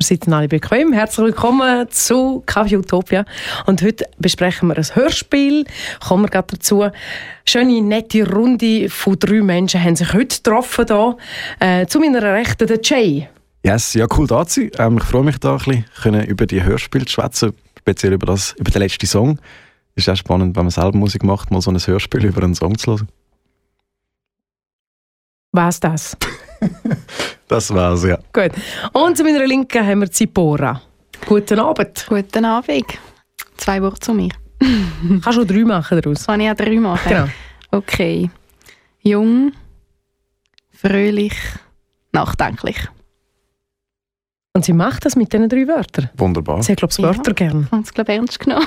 Wir sitzen alle bequem. Herzlich willkommen zu Kaffee Utopia. Und heute besprechen wir ein Hörspiel. Kommen wir gerade dazu. Schöne, nette Runde von drei Menschen haben sich heute getroffen. Hier. Äh, zu meiner Rechten der Jay. Yes, ja, cool da zu sein. Ähm, ich freue mich da ein bisschen, über die Hörspiele zu schwätzen, speziell über, das, über den letzten Song. Ist auch spannend, wenn man selber Musik macht, mal so ein Hörspiel über einen Song zu hören. Was das? das war's, ja. Gut. Und zu meiner Linken haben wir Zipora. Guten Abend. Guten Abend. Zwei Worte zu mir. Kannst du drei machen daraus? Kann ich auch drei machen? Genau. Okay. Jung, fröhlich, nachdenklich. Und sie macht das mit diesen drei Wörtern? Wunderbar. Sie hat, glaube ich, Wörter ja, gern. Ich habe es, glaube ich, ernst genommen.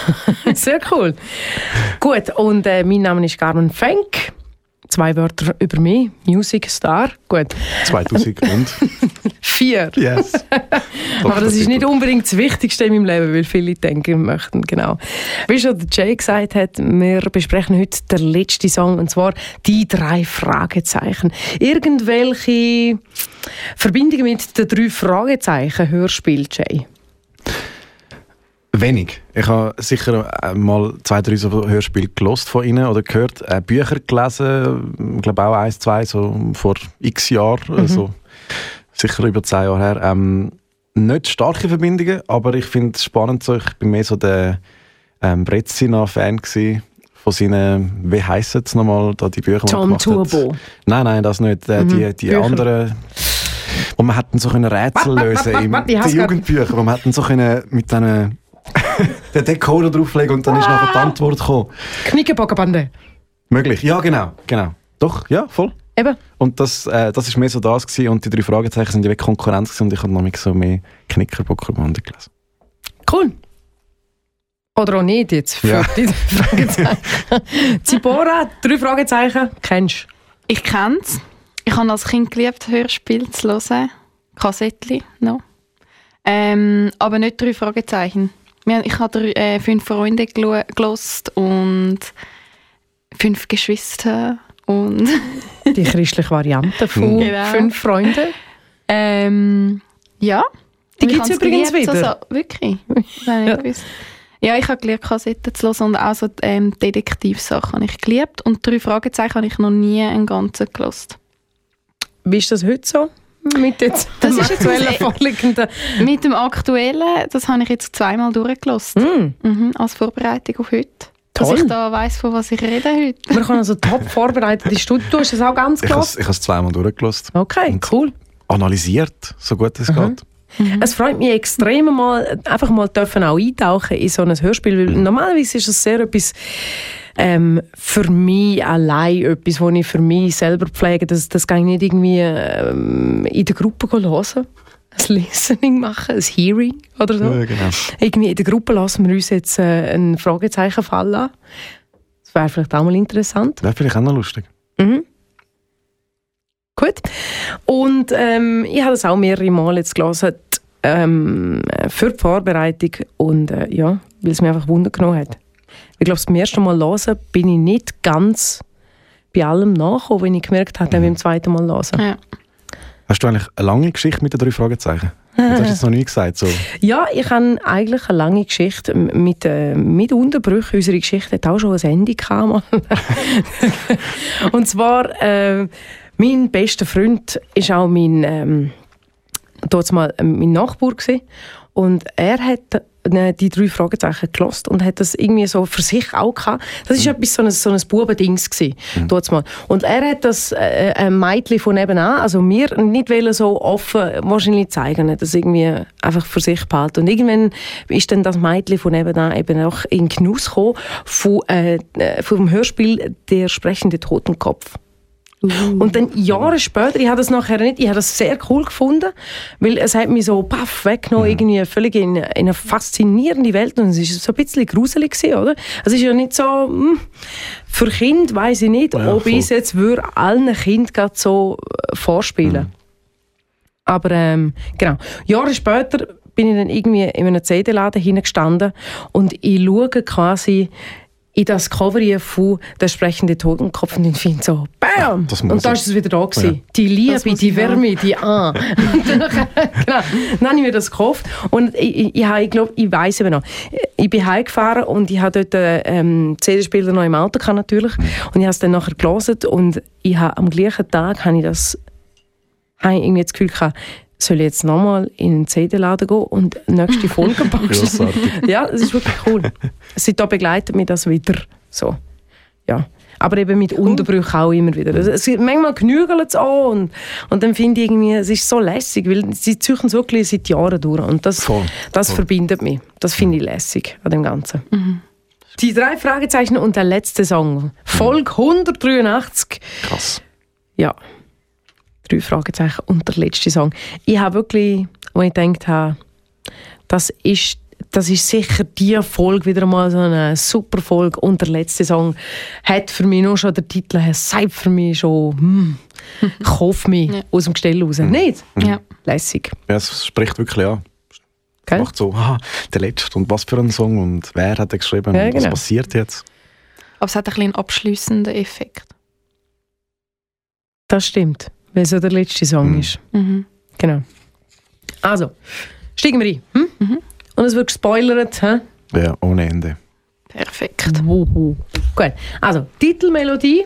Sehr cool. Gut, und äh, mein Name ist Carmen Fenk. Zwei Wörter über mich. Music Star. Gut. 2000 und? Vier. Yes. Aber das ist nicht unbedingt das Wichtigste in meinem Leben, weil viele denken möchten, genau. Wie schon Jay gesagt hat, wir besprechen heute den letzten Song, und zwar die drei Fragezeichen. Irgendwelche Verbindungen mit den drei Fragezeichen Hörspiel, Jay? Wenig. Ich habe sicher mal zwei, drei so Hörspiele gelost von ihnen oder gehört, äh, Bücher gelesen, ich glaube auch eins, zwei, so vor x Jahren, mhm. also sicher über zehn Jahre her. Ähm, nicht starke Verbindungen, aber ich finde es spannend. So. Ich bin mehr so der ähm, Brezina-Fan von seinen, wie heissen es nochmal, da die Bücher, John Turbo. Nein, nein, das nicht. Äh, mhm. Die, die anderen wo man hätten so können Rätsel lösen im die Jugendbücher, wo man hätten so können mit diesen den Decoder drauflegen und dann ist nachher die Antwort gekommen. Knickerbockerbande. Möglich, ja genau, genau. Doch, ja, voll. Eben. Und das, äh, das ist mehr so das gewesen. und die drei Fragezeichen sind ja weg Konkurrenz gewesen, und ich habe noch so mehr Knickerbockerbande gelesen. Cool. Oder auch nicht jetzt für ja. die Fragezeichen. Zibora, drei Fragezeichen, kennst du? Ich kenne es. Ich habe als Kind geliebt, Hörspiel zu hören. Kassettchen noch. Ähm, aber nicht drei Fragezeichen. Ich habe drei, äh, fünf Freunde gelost und fünf Geschwister und die christliche Variante von genau. fünf Freunden. Ähm, ja. Die gibt es übrigens geliebt, wieder. Also, wirklich? ja. ja, ich habe geliebt, Kassetten zu hören und auch so ähm, Detektivsachen habe ich geliebt. Und drei Fragezeichen habe ich noch nie einen ganzen gelost. Wie ist das heute so? Mit jetzt das dem aktuellen vorliegenden. Mit dem aktuellen, das habe ich jetzt zweimal durchgelassen. Mm. Mhm, als Vorbereitung auf heute. Toll. Dass ich da weiss, von was ich rede heute. Man kann also top vorbereitet. Du hast das auch ganz gelassen? Ich habe es zweimal durchgelassen. Okay, cool. Analysiert, so gut es mhm. geht. Mhm. Es freut mich extrem, mal, einfach mal dürfen auch eintauchen in so ein Hörspiel, weil normalerweise ist es sehr etwas ähm, für mich allein etwas, das ich für mich selber pflege. Das, das kann ich nicht irgendwie ähm, in der Gruppe hören. Ein Listening machen, ein Hearing oder so. Ja, genau. Irgendwie in der Gruppe lassen wir uns jetzt äh, ein Fragezeichen fallen Das wäre vielleicht auch mal interessant. Wäre vielleicht auch noch lustig. Mhm. Gut. Und ähm, ich habe das auch mehrere Mal jetzt gelesen, ähm, für die Vorbereitung und äh, ja, weil es mich einfach Wunder genommen hat. Ich glaube, beim ersten Mal hören bin ich nicht ganz bei allem nachgekommen, wenn ich gemerkt habe, mhm. beim zweiten Mal hören. Ja. Hast du eigentlich eine lange Geschichte mit den drei Fragezeichen? Das hast du jetzt noch nie gesagt. So. Ja, ich habe eigentlich eine lange Geschichte mit, äh, mit Unterbrüchen. Unsere Geschichte hat auch schon ein Ende gehabt. Und zwar, äh, mein bester Freund ist auch mein, ähm, dort mal äh, mein Nachbar gewesen. Und er hat äh, die drei Fragezeichen gelost und hat das irgendwie so für sich auch gehabt. Das ist mhm. etwas so ein, so ein Bubendings gewesen, mhm. mal. Und er hat das äh, ein Mädchen von nebenan, also mir nicht wollen so offen wahrscheinlich zeigen, das irgendwie einfach für sich behalten. Und irgendwann ist dann das Mädchen von nebenan eben auch in Genuss gekommen von, äh, vom Hörspiel Der sprechende Totenkopf. Uh. Und dann Jahre später, ich habe das nachher nicht, ich habe das sehr cool gefunden, weil es hat mich so paff weggenommen, mhm. irgendwie völlig in, in, eine faszinierende Welt und es ist so ein bisschen gruselig gewesen, oder? Es ist ja nicht so, mh, hm, für Kind weiß ich nicht, ja, ob ich es jetzt würde allen Kindern so äh, vorspielen. Mhm. Aber ähm, genau, Jahre später bin ich dann irgendwie in einem CD-Laden hingestanden und ich schaue quasi in das Cover von «Der sprechende Totenkopf» und ich finde so, BAM! das muss und da ist es wieder da gewesen. Ja. Die Liebe, die. Wärme, die Ah. Und dann, genau, dann habe ich mir das gekauft und ich, ich, ich glaube, ich weiß eben noch, ich bin heimgefahren und ich habe dort ähm, CD-Spieler noch im Auto gehabt, natürlich Mhm. und ich habe es dann nachher gelesen und ich habe am gleichen Tag habe ich das habe ich irgendwie das Gefühl gehabt, soll ich jetzt nochmal in einen CD-Laden gehen und die nächste Folge packen? Grossartig. ja, das ist wirklich cool. Seitdem begleitet mich das wieder. So. Ja. Aber eben mit Unterbrüchen auch immer wieder. Also, es, manchmal genügelt es auch und, und dann finde ich irgendwie, es ist so lässig, weil sie ziehen es wirklich seit Jahren durch und das, Voll. das Voll. verbindet mich. Das finde ich lässig an dem Ganzen. Die drei Fragezeichen und der letzte Song. Folge 183. Krass. Ja. Drei Fragezeichen und der letzte Song. Ich habe wirklich, wo ich gedacht habe, das ist, das ist sicher die Folge wieder mal so eine super Folge und der letzte Song hat für mich nur schon der Titel, er sagt für mich schon, hm, kauf mich Ja. aus dem Gestell raus. Nicht? Ja. Lässig. Ja, es spricht wirklich an. Es Gell? macht so, ah, der letzte und was für ein Song und wer hat den geschrieben Ja, und was genau. passiert jetzt? Aber es hat ein bisschen einen abschliessenden Effekt. Das stimmt, weil es ja der letzte Song Mhm. ist. Mhm. Genau. Also, steigen wir ein. Hm? Mhm. Und es wird gespoilert. Hä? Ja, ohne Ende. Perfekt. Wuhu. Gut, also Titelmelodie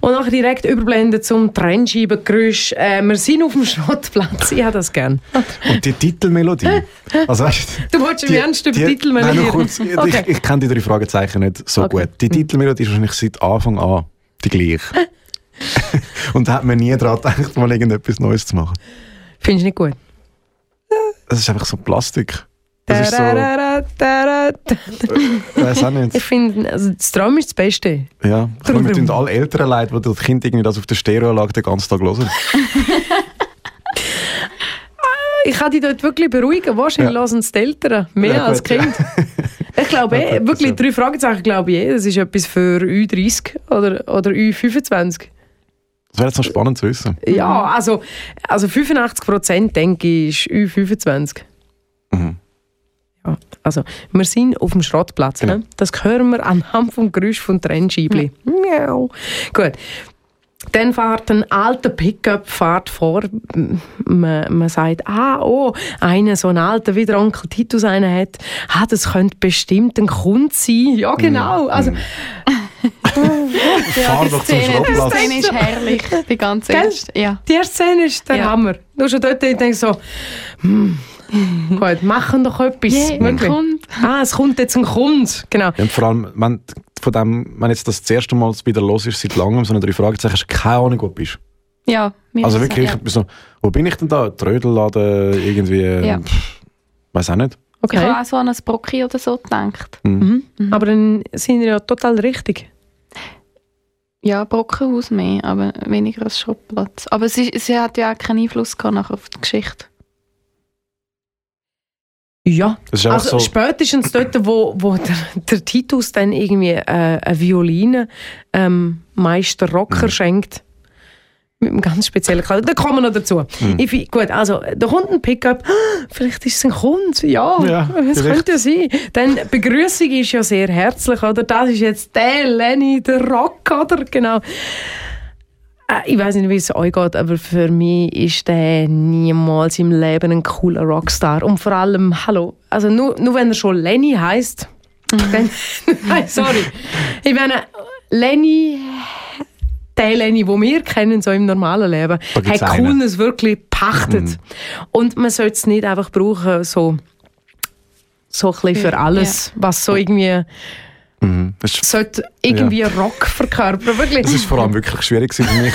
und nachher direkt überblenden zum Trennscheibengeräusch. Äh, wir sind auf dem Schrottplatz, ich habe das gern. Und die Titelmelodie. Also, weißt, Du wolltest im Ernst über die- Titelmelodie Nein, kurz. Okay. Ich, ich kenne die drei Fragezeichen nicht so Okay. gut. Die Titelmelodie ist wahrscheinlich seit Anfang an die gleiche. und da hat man nie daran gedacht, mal irgendetwas Neues zu machen. Findest du nicht gut? Das ist einfach so Plastik. Das ist so, tarara. weiß auch Ich nicht. finde, also das Traum ist das Beste. Ja, ich meine, wir tun alle Eltern leid, die das Kind irgendwie das auf der Stereoanlage den ganzen Tag hören. Ich kann dich dort wirklich beruhigen. Wahrscheinlich Ja. lassen es die Eltern mehr Ja, als. Kind. Ich glaube eh, wirklich drei Fragezeichen glaube ich eh, das ist etwas für Ü30 oder, oder Ü25. Das wäre jetzt noch spannend zu wissen. Ja, also, also 85% denke ich ist Ü25. Mhm. Ja, also wir sind auf dem Schrottplatz. Genau. Ne? Das hören wir anhand vom Geräusch von Trennscheibli. Miau. Gut. Dann fährt ein alter Pickup fährt vor. Man, man sagt, ah, oh, einer, so ein alter, wie der Onkel Titus einen hat. Ah, das könnte bestimmt ein Kunde sein. Ja, genau. Also, Fahr die doch zum Szene, die Schrottplatz. Szene ist herrlich. Die ganze erste. Ja. die erste Szene ist der Ja. Hammer. Du schon dort ich denke so, hm, gut, machen doch etwas. Yeah. Ah, es kommt jetzt ein Kunde. Genau. Ja, und vor allem, wenn, von dem, wenn jetzt das, das erste Mal wieder los ist, seit langem, so eine drei Fragezeichen, hast du keine Ahnung, wo du bist. Ja, Also wirklich, Ja. ich so, wo bin ich denn da? Trödelladen, irgendwie, Ja. pff, weiß auch nicht. Ich Okay. habe auch so an ein Brocki oder so gedacht. Mhm. Aber dann sind wir ja total richtig. Ja, Brockenhaus mehr, aber weniger als Schrottplatz. Aber sie, sie hat ja auch keinen Einfluss gehabt nachher auf die Geschichte. Ja. Das ist einfach Also so, spätestens dort, wo, wo der, der Titus dann irgendwie äh, eine Violine ähm, Meister Rocker Mhm. schenkt. Mit einem ganz speziellen Kleid. Da kommen wir noch dazu. Mhm. Ich, gut, also da kommt ein Pickup. Ah, Vielleicht ist es ein Kunde. Ja, Ja, es könnte ja sein. Dann Begrüßung ist ja sehr herzlich. Oder? Das ist jetzt der Lenny, der Rock, oder? Genau. Äh, Ich weiß nicht, wie es euch geht, aber für mich ist der niemals im Leben ein cooler Rockstar. Und vor allem, hallo, also nur, nur wenn er schon Lenny heißt, dann, nein, sorry. Ich meine, Lenny, der Lenny, den wir kennen, so im normalen Leben, hat. Coolness wirklich pachtet. Mhm. Und man sollte es nicht einfach brauchen, so, so ein bisschen für alles, was so irgendwie, mhm. sollte irgendwie Rock verkörpern, wirklich. das ist vor allem wirklich schwierig für mich.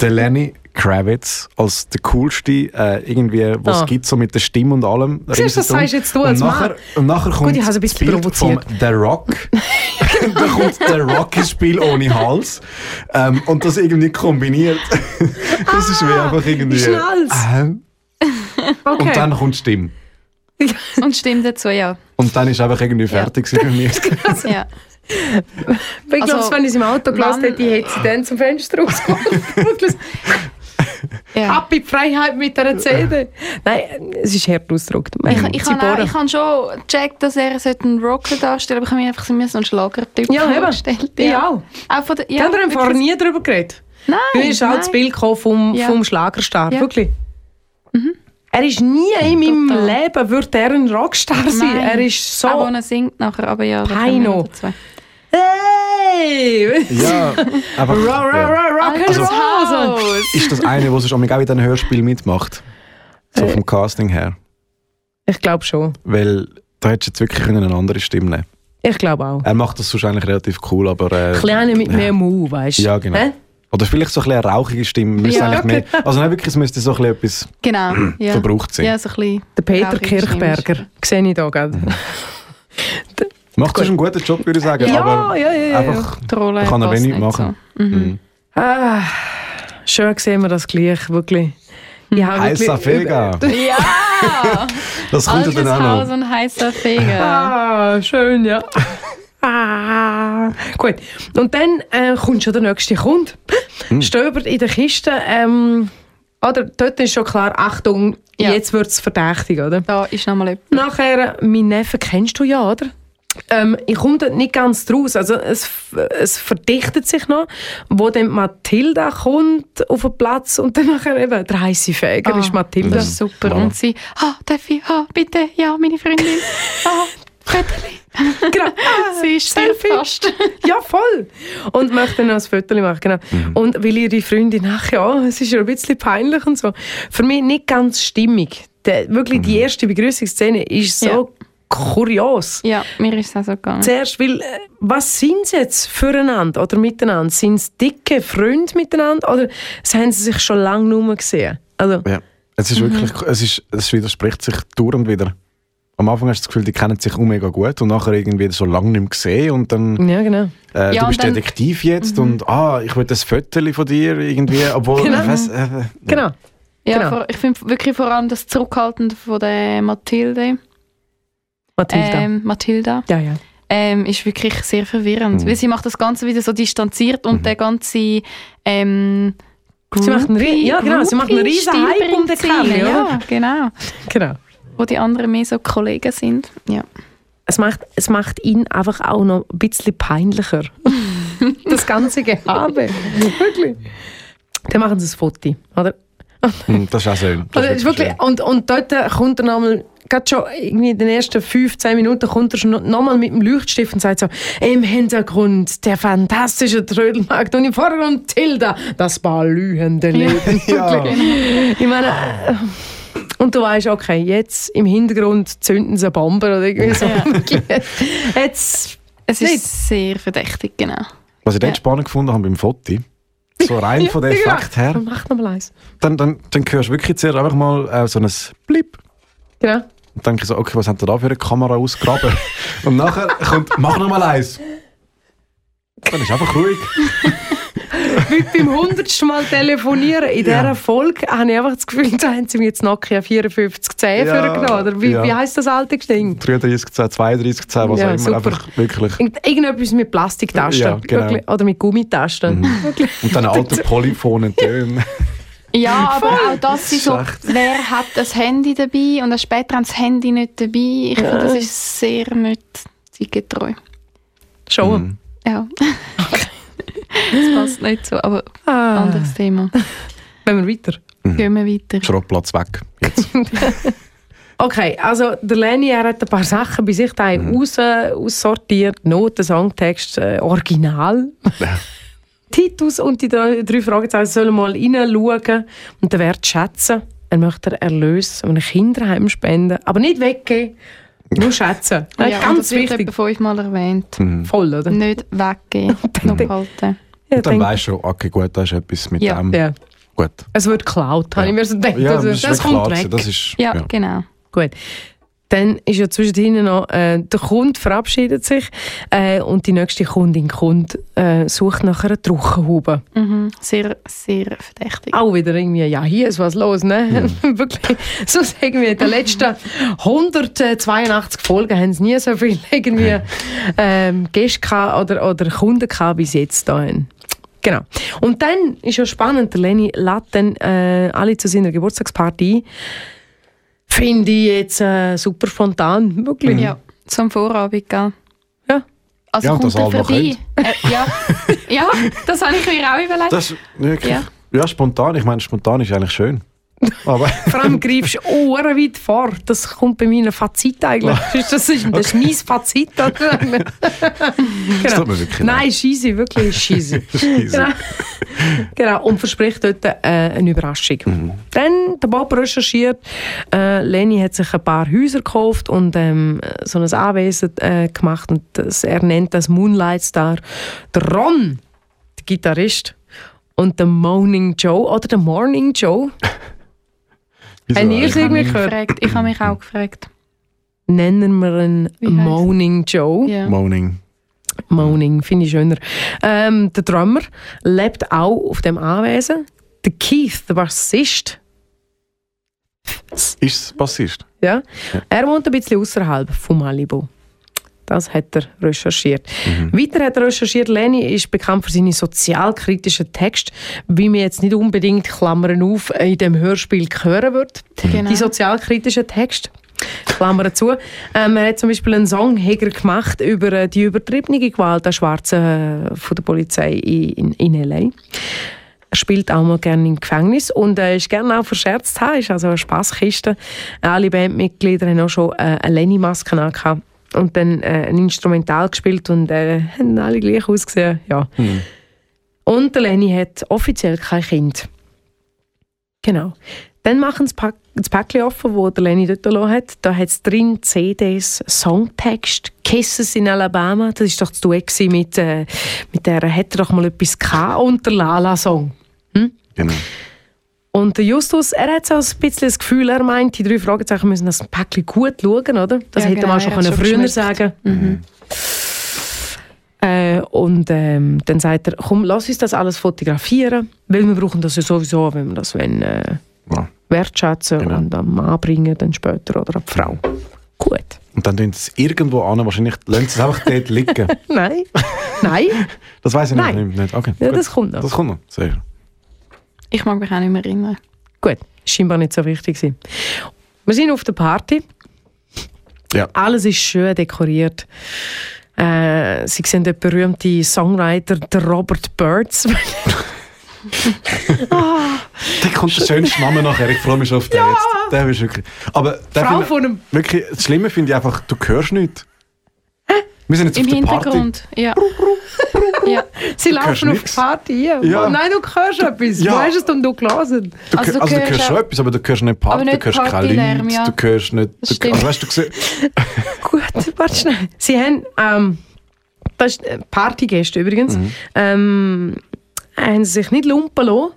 Der Lenny Kravitz als der coolste, äh, irgendwie, was Ah. es gibt, so mit der Stimme und allem. Siehst du, das sagst jetzt du und als nachher, Mann. und nachher kommt ich habe es ein das bisschen Bild vom provoziert. The Rock. da kommt der Rock ins Spiel ohne Hals. Ähm, und das irgendwie kombiniert. das ist wie einfach irgendwie... ist ein Hals. Ähm, Okay. Und dann kommt die Stimme. Und stimmt dazu, ja. Und dann ist einfach irgendwie fertig gewesen für mich. ja. ich glaube, Also, wenn ich es im Auto gelassen hätte, hätte sie dann zum Fenster rausgeholt. Ja. Ab in die Freiheit mit dieser CD. Nein, es ist hart ausgedrückt. Ich, ich habe auch- ich habe schon gecheckt, dass er einen Rocker darstellen sollte, aber ich habe mir einfach so einen Schlagertyp Ja, eben. vorgestellt. Ich auch. Auch von der, Ja, ja, Haben wir im Vorher wirklich- nie darüber geredet? Nein, Mir ist halt das. Bild vom, Ja. vom Schlagerstar. Ja. Wirklich. Er ist nie in meinem Total. Leben wird er ein Rockstar sein. Nein. Er ist so... Auch wenn er singt nachher, aber ja. da kommen Hey! Ja, einfach. Rock, rock, ja. rock, roll. Haus. Ist das eine, der sonst auch in diesen Hörspiel mitmacht? So Äh. vom Casting her. Ich glaube schon. Weil da hättest du jetzt wirklich eine andere Stimme nehmen Ich glaube auch. Er macht das wahrscheinlich relativ cool, aber... Äh, Kleine mit mehr Mu, weißt du? Ja, genau. Hä? Oder vielleicht so ein bisschen eine rauchige Stimme. Ja. eigentlich mehr, also nein, wirklich, es müsste so ein bisschen etwas Genau. Ja. verbraucht sein. Ja, so ein bisschen. Der Peter Kirchberger. Sehe ich da gerade. Macht das einen guten Job, würde ich sagen. Ja, aber ja, ja, ja, einfach Rolle kann er wenig nicht machen. So. Mhm. Mhm. Ah, schön sehen wir das gleich, wirklich. Ich Heißer Feger. Ja! Das kommt ja Altes dann auch Haus noch. und heißer Feger. Ah, schön, ja. Ah, gut. Und dann äh, kommt schon der nächste Kunde. Hm. Stöbert in der Kiste. Ähm, oder, dort ist schon klar, Achtung, Ja. jetzt wird es verdächtig, oder? Da ist nochmal etwas. Nachher, mein Neffe kennst du ja, oder? Ähm, ich komme dort nicht ganz draus. Also es, es verdichtet sich noch, wo dann Mathilda kommt auf den Platz und dann nachher eben der heiße Fäger Ah, ist Mathilda. Das ist super. Voilà. Und sie, ah, darf ich, ah, bitte, ja, meine Freundin. Ah, Fötterli. Genau. Sie ist sehr Selfie. fast. Ja, voll. Und möchte noch ein Foto machen, genau. Und weil ihre Freundin, ach ja, es ist ja ein bisschen peinlich und so. Für mich nicht ganz stimmig. Der, wirklich, die erste Begrüßungsszene ist so kurios. Ja, mir ist es auch so gegangen. Zuerst, weil, äh, was sind sie jetzt füreinander oder miteinander? Sind es dicke Freunde miteinander oder haben sie sich schon lange nur gesehen? Also, Ja. Es ist wirklich, es, ist, es widerspricht sich dauernd wieder. Am Anfang hast du das Gefühl, die kennen sich auch mega gut und nachher irgendwie so lange nicht mehr gesehen und dann, ja, genau. äh, Ja, du bist dann- Detektiv jetzt und ah, ich will das Foto von dir irgendwie, obwohl, Genau. ich weiss, äh, Genau. Ja, Genau. vor, ich finde wirklich vor allem das Zurückhaltende von der Mathilde. Mathilda. Ähm, Mathilda. ja, ja. ähm, ist wirklich sehr verwirrend. Mhm. Weil sie macht das Ganze wieder so distanziert und der ganze ähm, Sie macht einen ja, genau, sie macht einen riesen Hype um den rein. ja. Ja, genau. genau. Wo die anderen mehr so Kollegen sind. Ja. Es macht, es macht ihn einfach auch noch ein bisschen peinlicher. das ganze Gehabe. Wirklich. Dann machen sie ein Foto, oder? hm, das ist auch schön. Das Oder ist wirklich, und, und dort kommt er nochmal, gerade schon irgendwie in den ersten 15 Minuten kommt er schon nochmal mit dem Leuchtstift und sagt so, im Hintergrund der fantastische Trödelmarkt und im Vordergrund Tilda, das balühende Leben. Ja. Ich meine, äh, und du weißt, okay, jetzt im Hintergrund zünden sie eine Bombe oder irgendwie so. Jetzt, Es Nicht. ist sehr verdächtig, genau. Was ich dann Ja. spannend gefunden habe beim Foto, so rein von der Ja, Effekt her, mach noch mal eins. dann, dann, dann hörst du wirklich zuerst einfach mal äh, so ein Blip. Genau. Und dann denke ich so, okay, was haben da für eine Kamera ausgraben? Und nachher kommt, mach noch mal eins. Dann ist einfach ruhig. Wie beim hundertsten Mal telefonieren. In Ja. dieser Folge habe ich einfach das Gefühl, da haben sie mir jetzt Nokia 5410 Ja, vorgenommen. Oder wie, ja. wie heisst das alte Ding? 33, 10, 32, 10, was Ja, auch immer. super. Einfach wirklich. Irgend- Irgendetwas mit Plastiktasten. Ja, genau. Oder mit Gummitasten. Wirklich. Und dann alte polyphonen Töne. Ja, aber auch das sie so, wer hat das Handy dabei und dann später haben das Handy nicht dabei. Ich finde, das ist sehr nicht zeitgetreu. Schon. Mhm. Ja. das passt nicht so, aber Ah, anderes Thema. Wenn wir weiter. Gehen wir weiter. Schrottplatz weg. Jetzt. Okay, also der Lenny er hat ein paar Sachen bei sich da Mhm. raus, aussortiert. Noten, Songtext, äh, Original. Ja. Titus und die drei, drei Fragezeichen sollen mal reinschauen und den Wert schätzen. Er möchte den Erlös an ein Kinderheim spenden, aber nicht weggeben, nur schätzen. Das Ja, und ganz das wird wichtig. etwa fünfmal erwähnt. Mhm. Voll, oder? Nicht weggehen, noch behalten. Ja, Und dann weisst du, okay, gut, da ist etwas mit Ja. dem. ja. Gut. Es wird geklaut, habe ich mir so gedacht. Ja, also, das, das ist kommt weg. Das ist, Ja, ja. genau. Gut. Dann ist ja zwischendrin noch, äh, der Kunde verabschiedet sich äh, und die nächste Kundin Kunde äh, sucht nach einer Trockenhaube. Mhm. Sehr, sehr verdächtig. Auch wieder irgendwie, ja, hier ist was los, ne? Wirklich, so sagen wir, in den letzten 182 Folgen haben es nie so viel irgendwie ähm, Gäste gehabt oder, oder Kunden gehabt, wie sie jetzt da haben. Genau. Und dann ist ja spannend, der Lenny lädt dann äh, alle zu seiner Geburtstagsparty ein. Finde ich jetzt äh, super spontan, wirklich. Ja, zum Vorabend, gell? Ja. Also Ja, kommt das er vorbei? Äh, ja. ja, das habe ich mir auch überlegt. Das wirklich, Ja. ja. spontan. Ich meine, spontan ist eigentlich schön. Aber Vor allem greifst du Ohren weit vor. Das kommt bei mir ein Fazit eigentlich. Das ist, das ist mein Fazit. das genau. tut mir wirklich Nein, scheisse, wirklich. Scheisse. genau. genau. Und verspricht dort äh, eine Überraschung. Mhm. Dann der Bob recherchiert. Äh, Leni hat sich ein paar Häuser gekauft und ähm, so ein Anwesen äh, gemacht. Und das, er nennt das Moonlight Star. Der Ron, der Gitarrist, und der Morning Joe oder der Morning Joe, Wieso Haben ihr irgendwie mich gehört? gefragt. Ich habe mich auch gefragt. nennen wir ihn Morning Joe. Ja. Moaning. Moaning, finde ich schöner. Ähm, der Drummer lebt auch auf dem Anwesen. Der Keith, der Bassist, Ist es Bassist? ja, er wohnt ein bisschen außerhalb von Malibu. Das hat er recherchiert. Weiter hat er recherchiert, Lenny ist bekannt für seine sozialkritischen Texte, wie man jetzt nicht unbedingt Klammern auf in dem Hörspiel hören wird. Genau. Die sozialkritischen Texte. Klammern zu. Ähm, er hat zum Beispiel einen Songheger gemacht über äh, die übertriebene Gewalt der Schwarzen äh, von der Polizei in, in, in L.A. Er spielt auch mal gerne im Gefängnis und äh, ist gerne auch verscherzt haben, ist also eine Spaßkiste. Alle Bandmitglieder haben auch schon äh, eine Lenny-Maske angehabt und dann äh, ein Instrumental gespielt und äh, haben alle gleich ausgesehen. Ja. Und der Lenny hat offiziell kein Kind. Genau. Dann machen sie Pack- das Päckchen offen, wo der Lenny dort gelassen hat. Da hat es drin CDs, Songtext, Kisses in Alabama. Das war doch das Duett mit, äh, mit der «Hätte doch mal etwas gehabt» und der Lala-Song. Genau. Und der Justus, er hat so ein bisschen das Gefühl, er meint, die drei Fragezeichen müssen das Päckchen gut schauen, oder? Das Ja, hätte genau, man schon können schon früher geschmückt. sagen Mhm. äh, Und ähm, dann sagt er, komm, lass uns das alles fotografieren, weil wir brauchen das ja sowieso, wenn wir das wollen, äh, Ja. wertschätzen Genau. und am Mann bringen dann später oder an die Frau. Gut. Und dann tun sie es irgendwo an, wahrscheinlich lassen sie es einfach dort liegen. Nein. Nein. Das weiß ich noch Nein. nicht. Okay, Ja, gut. das kommt noch. Das kommt noch. Sehr. Ich mag mich auch nicht mehr erinnern. Gut. Scheinbar nicht so wichtig gewesen. Wir sind auf der Party. Ja. Alles ist schön dekoriert. Äh, sie sehen den berühmten Songwriter, der Robert Birds. Da kommt der schönste Name nachher. Ich freue mich schon auf den jetzt. Der ist wirklich. Aber der Frau von einem wirklich, das Schlimme finde ich einfach, du hörst nichts. Wir sind jetzt Im auf der Party. Hintergrund, ja. ja. Sie laufen auf die nix. Party. Ja. Ja. Nein, du hörst etwas. Ja. Wo hast du es denn du gelesen? Du, Also du also du hörst schon etwas, aber du hörst nicht Party, nicht du hörst keine Partylärm, Leute, ja. du hörst nicht... Das Du, also weißt du, du siehst- Gut, warte schnell. Sie haben, ähm, das ist äh, Partygäste übrigens, Mhm. ähm, haben sie sich nicht lumpen lassen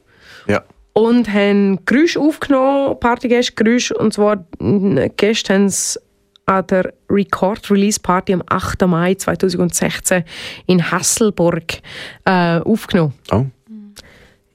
ja. und haben Geräusche aufgenommen, Partygäste Geräusche, und zwar äh, Gäste haben es an der Record-Release-Party am 8. Mai 2016 in Hasselburg äh, aufgenommen. Oh,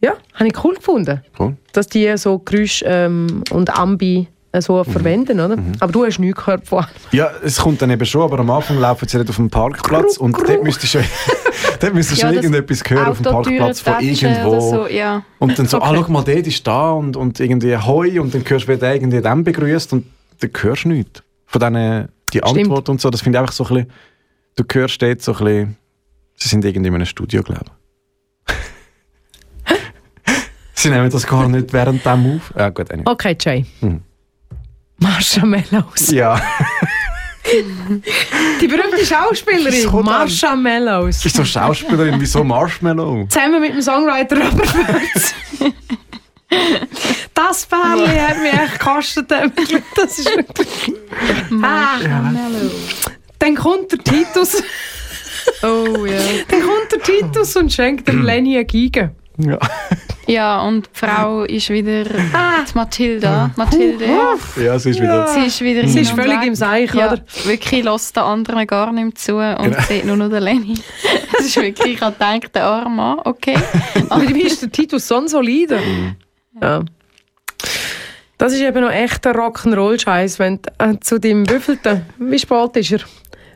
Ja, habe ich cool gefunden, cool. dass die so Geräusche ähm, und Ambi äh, so Mhm. verwenden, oder? Aber du hast nichts gehört von Ja, es kommt dann eben schon, aber am Anfang laufen sie nicht auf dem Parkplatz und dort müsstest du schon, dort müsstest du Ja, irgendetwas hören auf dem Parkplatz von irgendwo. So, ja. Und dann so, Okay. ah, schau mal, dort ist da und, und irgendwie Hoi und dann hörst du, wie der irgendwie den begrüßt und dann hörst du nichts. Von denen, die Stimmt. Antwort und so, das finde ich einfach so ein bisschen, du hörst dort so ein bisschen, sie sind irgendwie in einem Studio, glaube ich. sie nehmen das gar nicht während dem auf. Ja, gut, anyway. Okay, Jay. Mhm. Marshmallows. Ja, Die berühmte Schauspielerin denn? Marshmallows. ist so Schauspielerin wie so Marshmallow. Zusammen mit dem Songwriter Robert Burns. Das Bärli hat mich echt gekostet. Das ist wirklich... Ah, dann kommt der Titus, Oh ja. dann kommt der Titus und schenkt dem Lenny eine Geige. Ja. Ja, und die Frau ist wieder Ah. die Mathilda. Mathilde. ja, sie ist wieder... Sie ist wieder Sie ist völlig weg. im Seich, ja, oder? Wirklich lässt der andere gar nicht mehr zu und Genau. sieht nur noch den Lenny. Das ist wirklich, ich habe gedacht, der arme Mann, okay. Aber wie ist der Titus so ein solider? Ja. Das ist eben noch echter Rock'n'Roll-Scheiß, wenn du, äh, zu deinem Wievielten, wie spät ist er?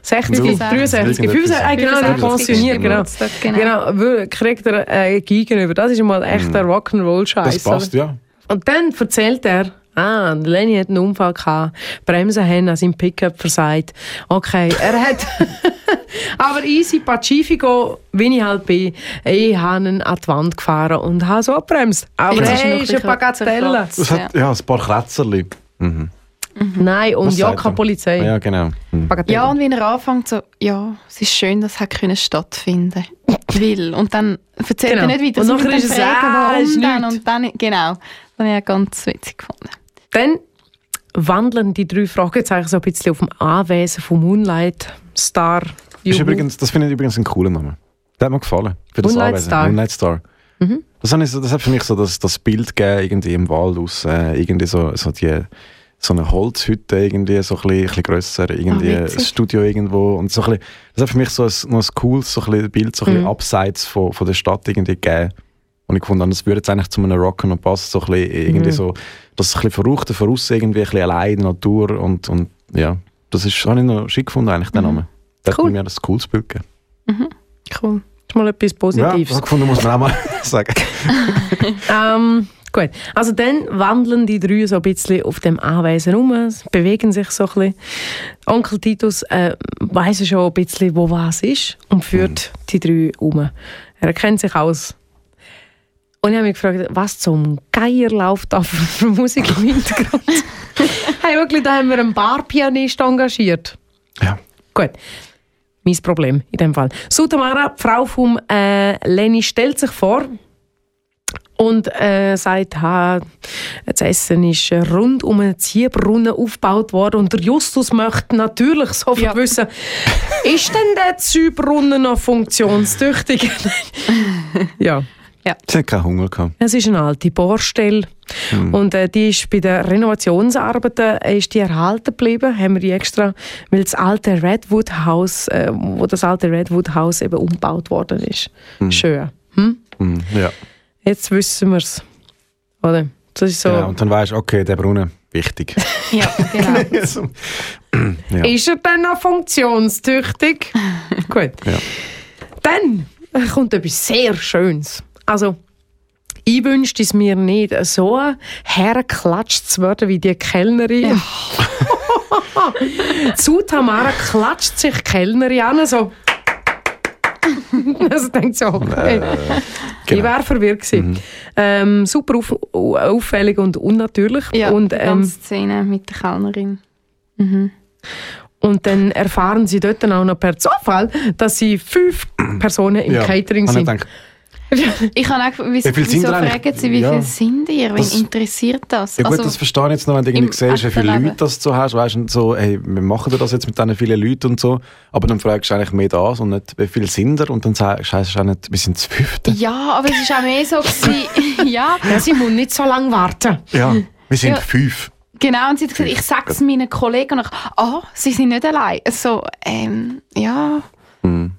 60, Du. 63, 65, ah, genau, der 65 pensioniert, genau. Genau. Genau, wir- kriegt er äh, gegenüber. Das ist mal echt ein Rock'n'Roll-Scheiß. Das passt, ja. Und dann erzählt er, ah, der Lenny hat einen Unfall gehabt, Bremsen haben an seinem Pickup versagt. Okay, er hat, aber easy Pacifico, wie ich halt bin, ich habe ihn an die Wand gefahren und habe so abbremst. Aber Jetzt ist er hey, noch ist ein bisschen Bagatelle. Das hat ja, ein paar Kratzerli. Mhm. Nein, und Was ja, keine? Polizei. Ja, genau. Mhm. Ja, und wie er anfängt, so, ja, es ist schön, dass es stattfinden will. Und dann erzählt Genau. er nicht weiter. Und nachher müssen ist es, dann fragen, ah, ist warum dann. nichts. Und dann, genau. Das habe ich ganz witzig gefunden. Dann wandeln die drei Fragezeichen so ein bisschen auf dem Anwesen vom Moonlight Star. Ist übrigens, das finde ich übrigens einen coolen Namen. Der hat mir gefallen. Für das Moonlight Anwesen. Star. Moonlight Star. Mhm. Das, so, das hat für mich so das, das Bild gegeben, irgendwie im Wald aus, äh, irgendwie so, so, die, so eine Holzhütte, irgendwie so ein bisschen, ein bisschen grösser, irgendwie Ah, ein. Studio irgendwo. Und so ein bisschen, das hat für mich so ein, noch ein cooles so ein bisschen Bild, so ein bisschen Mhm. abseits von, von der Stadt irgendwie gegeben. Und ich fand, das würde jetzt eigentlich zu einem Rocken und passen, so ein bisschen, irgendwie Mhm. so, das ein bisschen verruchte voraus, irgendwie ein bisschen allein in der Natur und, und ja, das ist, habe ich noch schick gefunden, eigentlich, den Mhm. Namen. Das Cool. hat mir das cooles Bild gegeben. Cool. Das ist mal etwas Ja, Positives. das gefunden muss man auch mal sagen. Ähm, gut, also dann wandeln die drei so ein bisschen auf dem Anwesen um, bewegen sich so ein bisschen. Onkel Titus äh, weiss schon ein bisschen, wo was ist und führt die drei um. Er kennt sich aus. Und ich habe mich gefragt, was zum Geier läuft da für Musik im Hintergrund? hey, wirklich, da haben wir einen Barpianist engagiert. Ja. Gut. Mein Problem in dem Fall. Sutamara, die Frau vom äh, Lenny, stellt sich vor und äh, sagt, ha, das Essen ist rund um einen Ziehbrunnen aufgebaut worden und der Justus möchte natürlich sofort Ja. wissen, ist denn der Ziehbrunnen noch funktionstüchtig? ja. Sie hat keinen Hunger gehabt. Es ist eine alte Bohrstelle Hm. und äh, die ist bei den Renovationsarbeiten äh, ist die erhalten geblieben. Haben wir die extra, weil das alte Redwood House, äh, wo das alte Redwood House eben umgebaut worden ist. Schön. Hm? Mhm, ja. Jetzt wissen wir es. Oder? Das ist so. Genau. Und dann weißt du, okay, der Brunnen, wichtig. Ja, genau. Ja. Ist er dann noch funktionstüchtig? Gut. Ja. Dann kommt etwas sehr Schönes. Also, ich wünschte es mir nicht, so hergeklatscht zu werden wie die Kellnerin. Zu Tamara klatscht sich die Kellnerin an, so. also denkt so, okay. Äh, Ich genau. wäre verwirrt gewesen. Ähm, super auf, auffällig und unnatürlich. Ja, und, die ähm, ganze Szene mit der Kellnerin. Mhm. Und dann erfahren sie dort dann auch noch per Zufall, dass sie fünf Personen im ja. Catering ich sind. Ich habe auch gefragt, wieso, Wie viel sind wieso ihr fragen sie, wie Ja. viel sind ihr? Wen Das- interessiert das? ja gut, Also, das verstehe ich jetzt noch, wenn du irgendwie siehst, wie viele Leute das du hast, weißt du, und so, hey, wir machen das jetzt mit diesen vielen Leuten und so, aber dann fragst du eigentlich mehr das und nicht, wie viele sind er und dann sagst du auch nicht, wir sind das Fünfte. ja, aber es war auch mehr so, gewesen, ja, Ja, sie muss nicht so lange warten. Ja, wir sind Ja. fünf. genau. Und sie hat gesagt, ich sage es meinen Kollegen und ich, ah, sie sind nicht allein. So, ähm, ja. Mhm.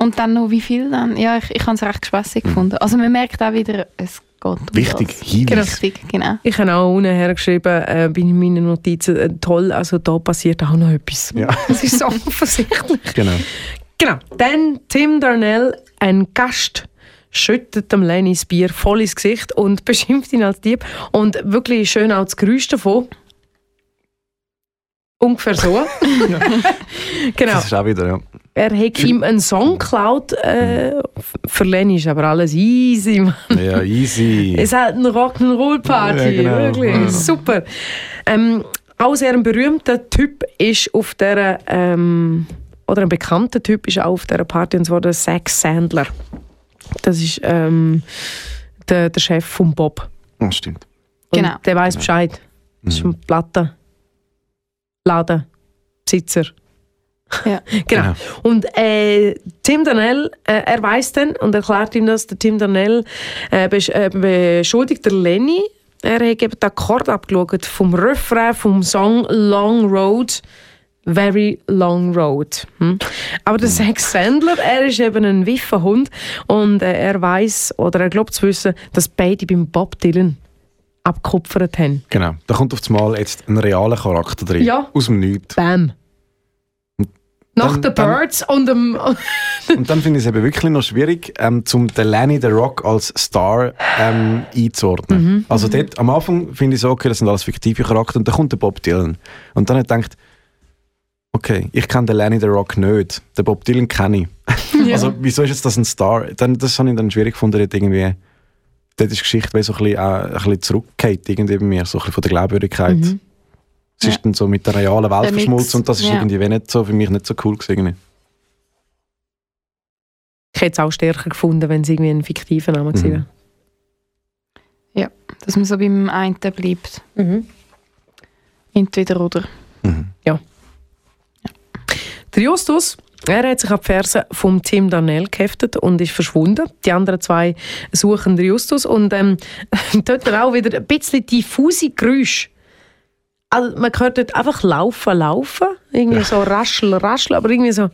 Und dann noch wie viel dann? Ja, ich, ich habe es recht spaßig gefunden. Also man merkt auch wieder, es geht um Wichtig, das. Hinweis. Wichtig, genau. Ich habe auch unten hergeschrieben, äh, bei meinen Notizen, äh, toll, also da passiert auch noch etwas. Ja. Das ist so offensichtlich. Genau. Genau. Dann Tim Darnell, ein Gast, schüttet dem Lenny das Bier voll ins Gesicht und beschimpft ihn als Dieb. Und wirklich schön auch das Geräusch davon. Ungefähr so. genau. Das ist auch wieder, ja. Er hat ihm einen Song geklaut. Äh, für Lenny ist aber alles easy, Mann. Ja, easy. Es hat eine Rock'n'Roll-Party. Ja, genau. Wirklich. Ja. Super. Ähm, auch sehr ein berühmter Typ ist auf der ähm, oder ein bekannter Typ ist auch auf dieser Party, und zwar der Zack Sandler. Das ist ähm, der, der Chef von Bob. Oh, stimmt. Und Genau. Der weiß Bescheid. Das ist Mhm. ein Platten. Laden. Besitzer. Ja. genau. Genau. Und äh, Tim Darnell, äh, er weiß dann und erklärt ihm das, der Tim Darnell äh, besch äh, beschuldigt der Lenny. Er hat eben den Akkord abgeschaut vom Refrain vom Song Long Road. Very Long Road. Hm? Aber der Zack Sandler, er ist eben ein wiffer Hund und äh, er weiß oder er glaubt zu wissen, dass beide beim Bob Dylan abgekupfert haben. Genau. Da kommt auf einmal jetzt ein realer Charakter drin. Ja. Aus dem Nichts. Bam. Nach dann- den dann- Birds und dem... Und dann finde ich es eben wirklich noch schwierig, ähm, zum den Lenny the Rock als Star ähm, einzuordnen. Also dort, am Anfang finde ich so, okay, das sind alles fiktive Charakter und dann kommt der Bob Dylan. Und dann habe ich gedacht, okay, ich kenne den Lenny the Rock nicht, den Bob Dylan kenne ich. Also wieso ist jetzt das ein Star? Dann, das habe ich dann schwierig gefunden, dort irgendwie, dort ist die Geschichte so ein bisschen, äh, ein bisschen zurückgekehrt irgendwie bei mir, so ein bisschen von der Glaubwürdigkeit. Mhm. Es ist dann so mit der realen Welt Der Mix, verschmolzen und das ist ja. irgendwie wie nicht so, für mich nicht so cool gewesen. Ich hätte es auch stärker gefunden, wenn es irgendwie ein fiktiver Name gewesen wäre. Dass man so beim einen bleibt. Mhm. Entweder oder. Mhm. Der Justus, er hat sich an die Ferse vom Tim Darnell geheftet und ist verschwunden. Die anderen zwei suchen den Justus und ähm, dort dann auch wieder ein bisschen diffuse Geräusche. Also man hört dort einfach laufen, laufen, irgendwie so rascheln, rascheln, aber irgendwie so,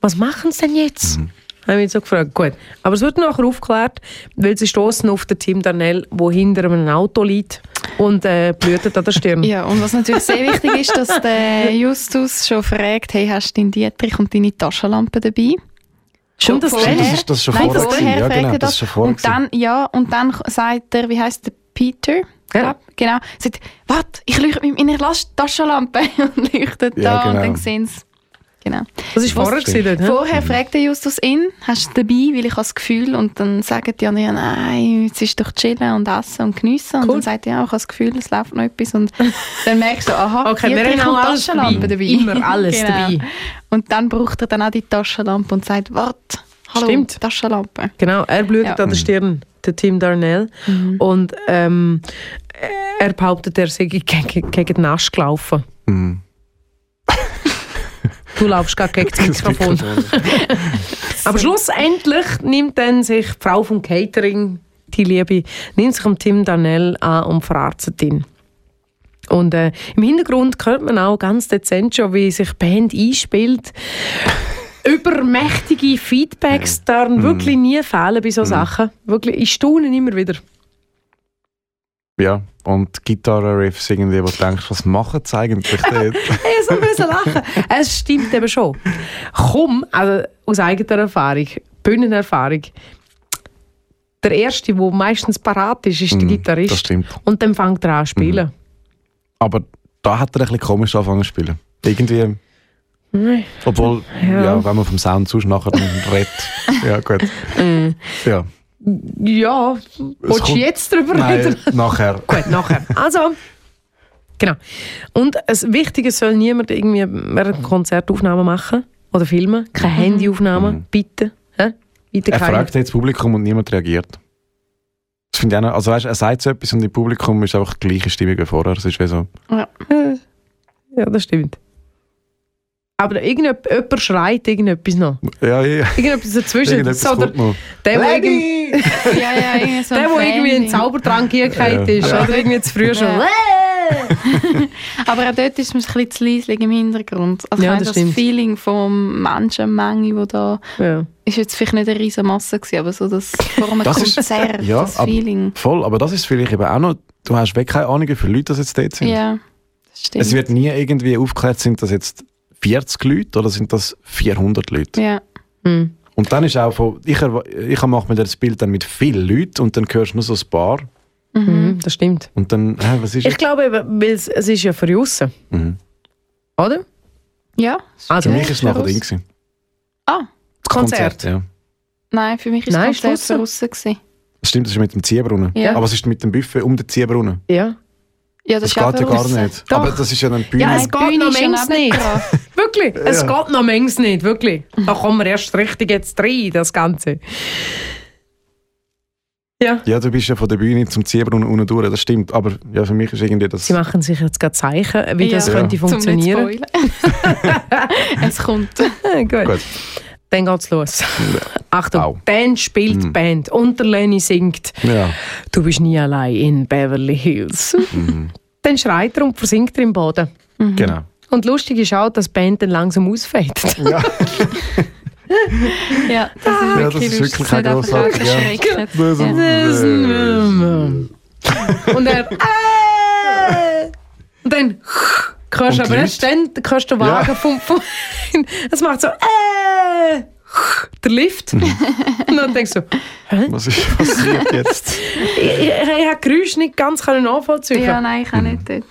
was machen sie denn jetzt? Habe ich mich so gefragt. Gut, aber es wird nachher aufgeklärt, weil sie stoßen auf den Tim Darnell, der hinter einem Auto liegt und äh, blutet an der Stirn. Ja, und was natürlich sehr wichtig ist, dass der Justus schon fragt, hey, hast du deinen Dietrich und deine Taschenlampe dabei? Schon das vorher? Das ist, das schon Nein, vorher. vorher gewesen. Ja, genau, das ist schon vorher. Und dann, ja, und dann sagt er, wie heißt der Peter? Ja. Glaub, genau. Sagt, warte, ich leuchte mit meiner Taschenlampe und leuchtet Ja, da und genau. dann sehen sie Genau. Das ist vorher gewesen, hä? Vorher fragt der Justus ihn, hast du dabei, weil ich habe das Gefühl, und dann sagen die anderen, nein, jetzt ist doch chillen und essen und geniessen. Und Cool. dann sagt er, ja, ich habe das Gefühl, es läuft noch etwas. Und dann merkst du, aha, Okay, wir haben auch und Taschenlampe dabei. dabei. Immer alles Genau. dabei. Und dann braucht er dann auch die Taschenlampe und sagt, warte, hallo, Stimmt. Taschenlampe. Genau, er blutet Ja. an der Stirn, der Tim Darnell. Und ähm, er behauptet, er sei gegen, gegen den Nasch gelaufen. Mhm. Du laufst gerade gegen das Mikrofon. Aber schlussendlich nimmt dann sich die Frau vom Catering, die Liebe, nimmt sich am Tim Darnell an und verarztet ihn. Und äh, im Hintergrund hört man auch ganz dezent schon, wie sich die Band einspielt. Übermächtige Feedbacks darf wirklich nie fehlen bei solchen Sachen. Wirklich, ich staune immer wieder. Ja, und Gitarre-Riffs irgendwie, wo du denkst, was machen sie eigentlich dort? Hey, so müssen lachen. Es stimmt eben schon. Komm, also aus eigener Erfahrung, Bühnenerfahrung, der Erste, der meistens parat ist, ist der Mhm, Gitarrist. Das stimmt. Und dann fängt er an zu spielen. Aber da hat er ein bisschen komisch angefangen zu spielen. Irgendwie, Mhm. Obwohl, Ja. ja. wenn man vom Sound sonst nachher dann redet. Ja, gut. Mhm. Ja. Ja, willst du jetzt darüber Nein, reden? nachher. Gut, nachher. Also, genau. Und das Wichtige soll niemand irgendwie während dem Konzert Aufnahmen machen oder filmen. Keine Handyaufnahmen, Mhm. bitte. Hä? Bitte Er fragt jetzt das Publikum und niemand reagiert. Das finde ich auch noch, also weißt, er sagt so etwas und im Publikum ist einfach die gleiche Stimmung wie vorher. Es ist wie so, Ja, das stimmt. Aber irgendjemand jemand schreit irgendetwas noch. ja, ja. Irgendetwas dazwischen. Irgendetwas So, der, kommt noch. der, irgendwie, Ja, ja, irgendwie so der, ein wo irgendwie ein Fan-Ding. Zaubertrank eingekehrt Ja. ist. Ja. Oder irgendwie zu früh schon. Ja. Aber auch dort ist man ein bisschen zu leislich im Hintergrund. Also Ja, das das. Feeling vom Menschenmenge, wo da Ja. ist jetzt vielleicht nicht eine riesige Masse gewesen, aber so das vor einem Das ist- Konzert, ja, das Feeling. Voll, aber das ist vielleicht eben auch noch, du hast wirklich keine Ahnung, wie viele Leute das jetzt dort sind. Ja, das stimmt. Es wird nie irgendwie aufgeklärt, sind das jetzt 40 Leute oder sind das 400 Leute? ja. Hm. Und dann ist auch von, ich, ich mache mir das Bild dann mit vielen Leuten und dann hörst du nur so ein paar Mhm, das stimmt. und dann, hä, was ist Ich jetzt? glaube eben, weil es, es ist ja für aussen, Mhm. oder? Ja. Also, Für mich ist es nachher Ding gewesen. Ah, Das Konzert. ja. nein, für mich ist Nein, das Konzert draussen. draussen gewesen. Das stimmt, das ist mit dem Ziehbrunnen. Ja. Aber es ist mit dem Buffet um den Ziehbrunnen. Ja. Ja, Das, ist geht ja gar nicht. Doch. Aber das ist ja dann die Bühne. Ja, Nein, es die geht Bühne noch ja manches nicht. Wirklich, es Ja. geht noch manches nicht, wirklich. Da kommen wir erst richtig jetzt rein, das Ganze. Ja. Ja, du bist ja von der Bühne zum Ziehbrunnen unten durch, das stimmt. Aber ja, für mich ist irgendwie das... Sie machen sich jetzt gerade Zeichen, wie das Ja. könnte Ja. funktionieren. Zum nicht spoilern. es kommt. Gut. Gut. Dann geht's los. Achtung, Au. dann spielt die Mhm. Band und der Lenny singt Ja. Du bist nie allein in Beverly Hills. Mhm. dann schreit er und versinkt er im Boden. Genau. Und lustig ist auch, dass die Band dann langsam ausfädet. Ja. Ja, das ist Ja, wirklich das ist lustig. wirklich ja. erschreckend. Das- Ja. und er. Äh, und dann Kannst aber erst dann kannst du den Wagen Ja. vom, vom Es macht so äh, der Lift. Mhm. Und dann denkst du, hä? Was ist passiert jetzt? ich, ich, ich habe Geräusch nicht ganz können nachvollziehen. Ja, nein, ich auch nicht dort.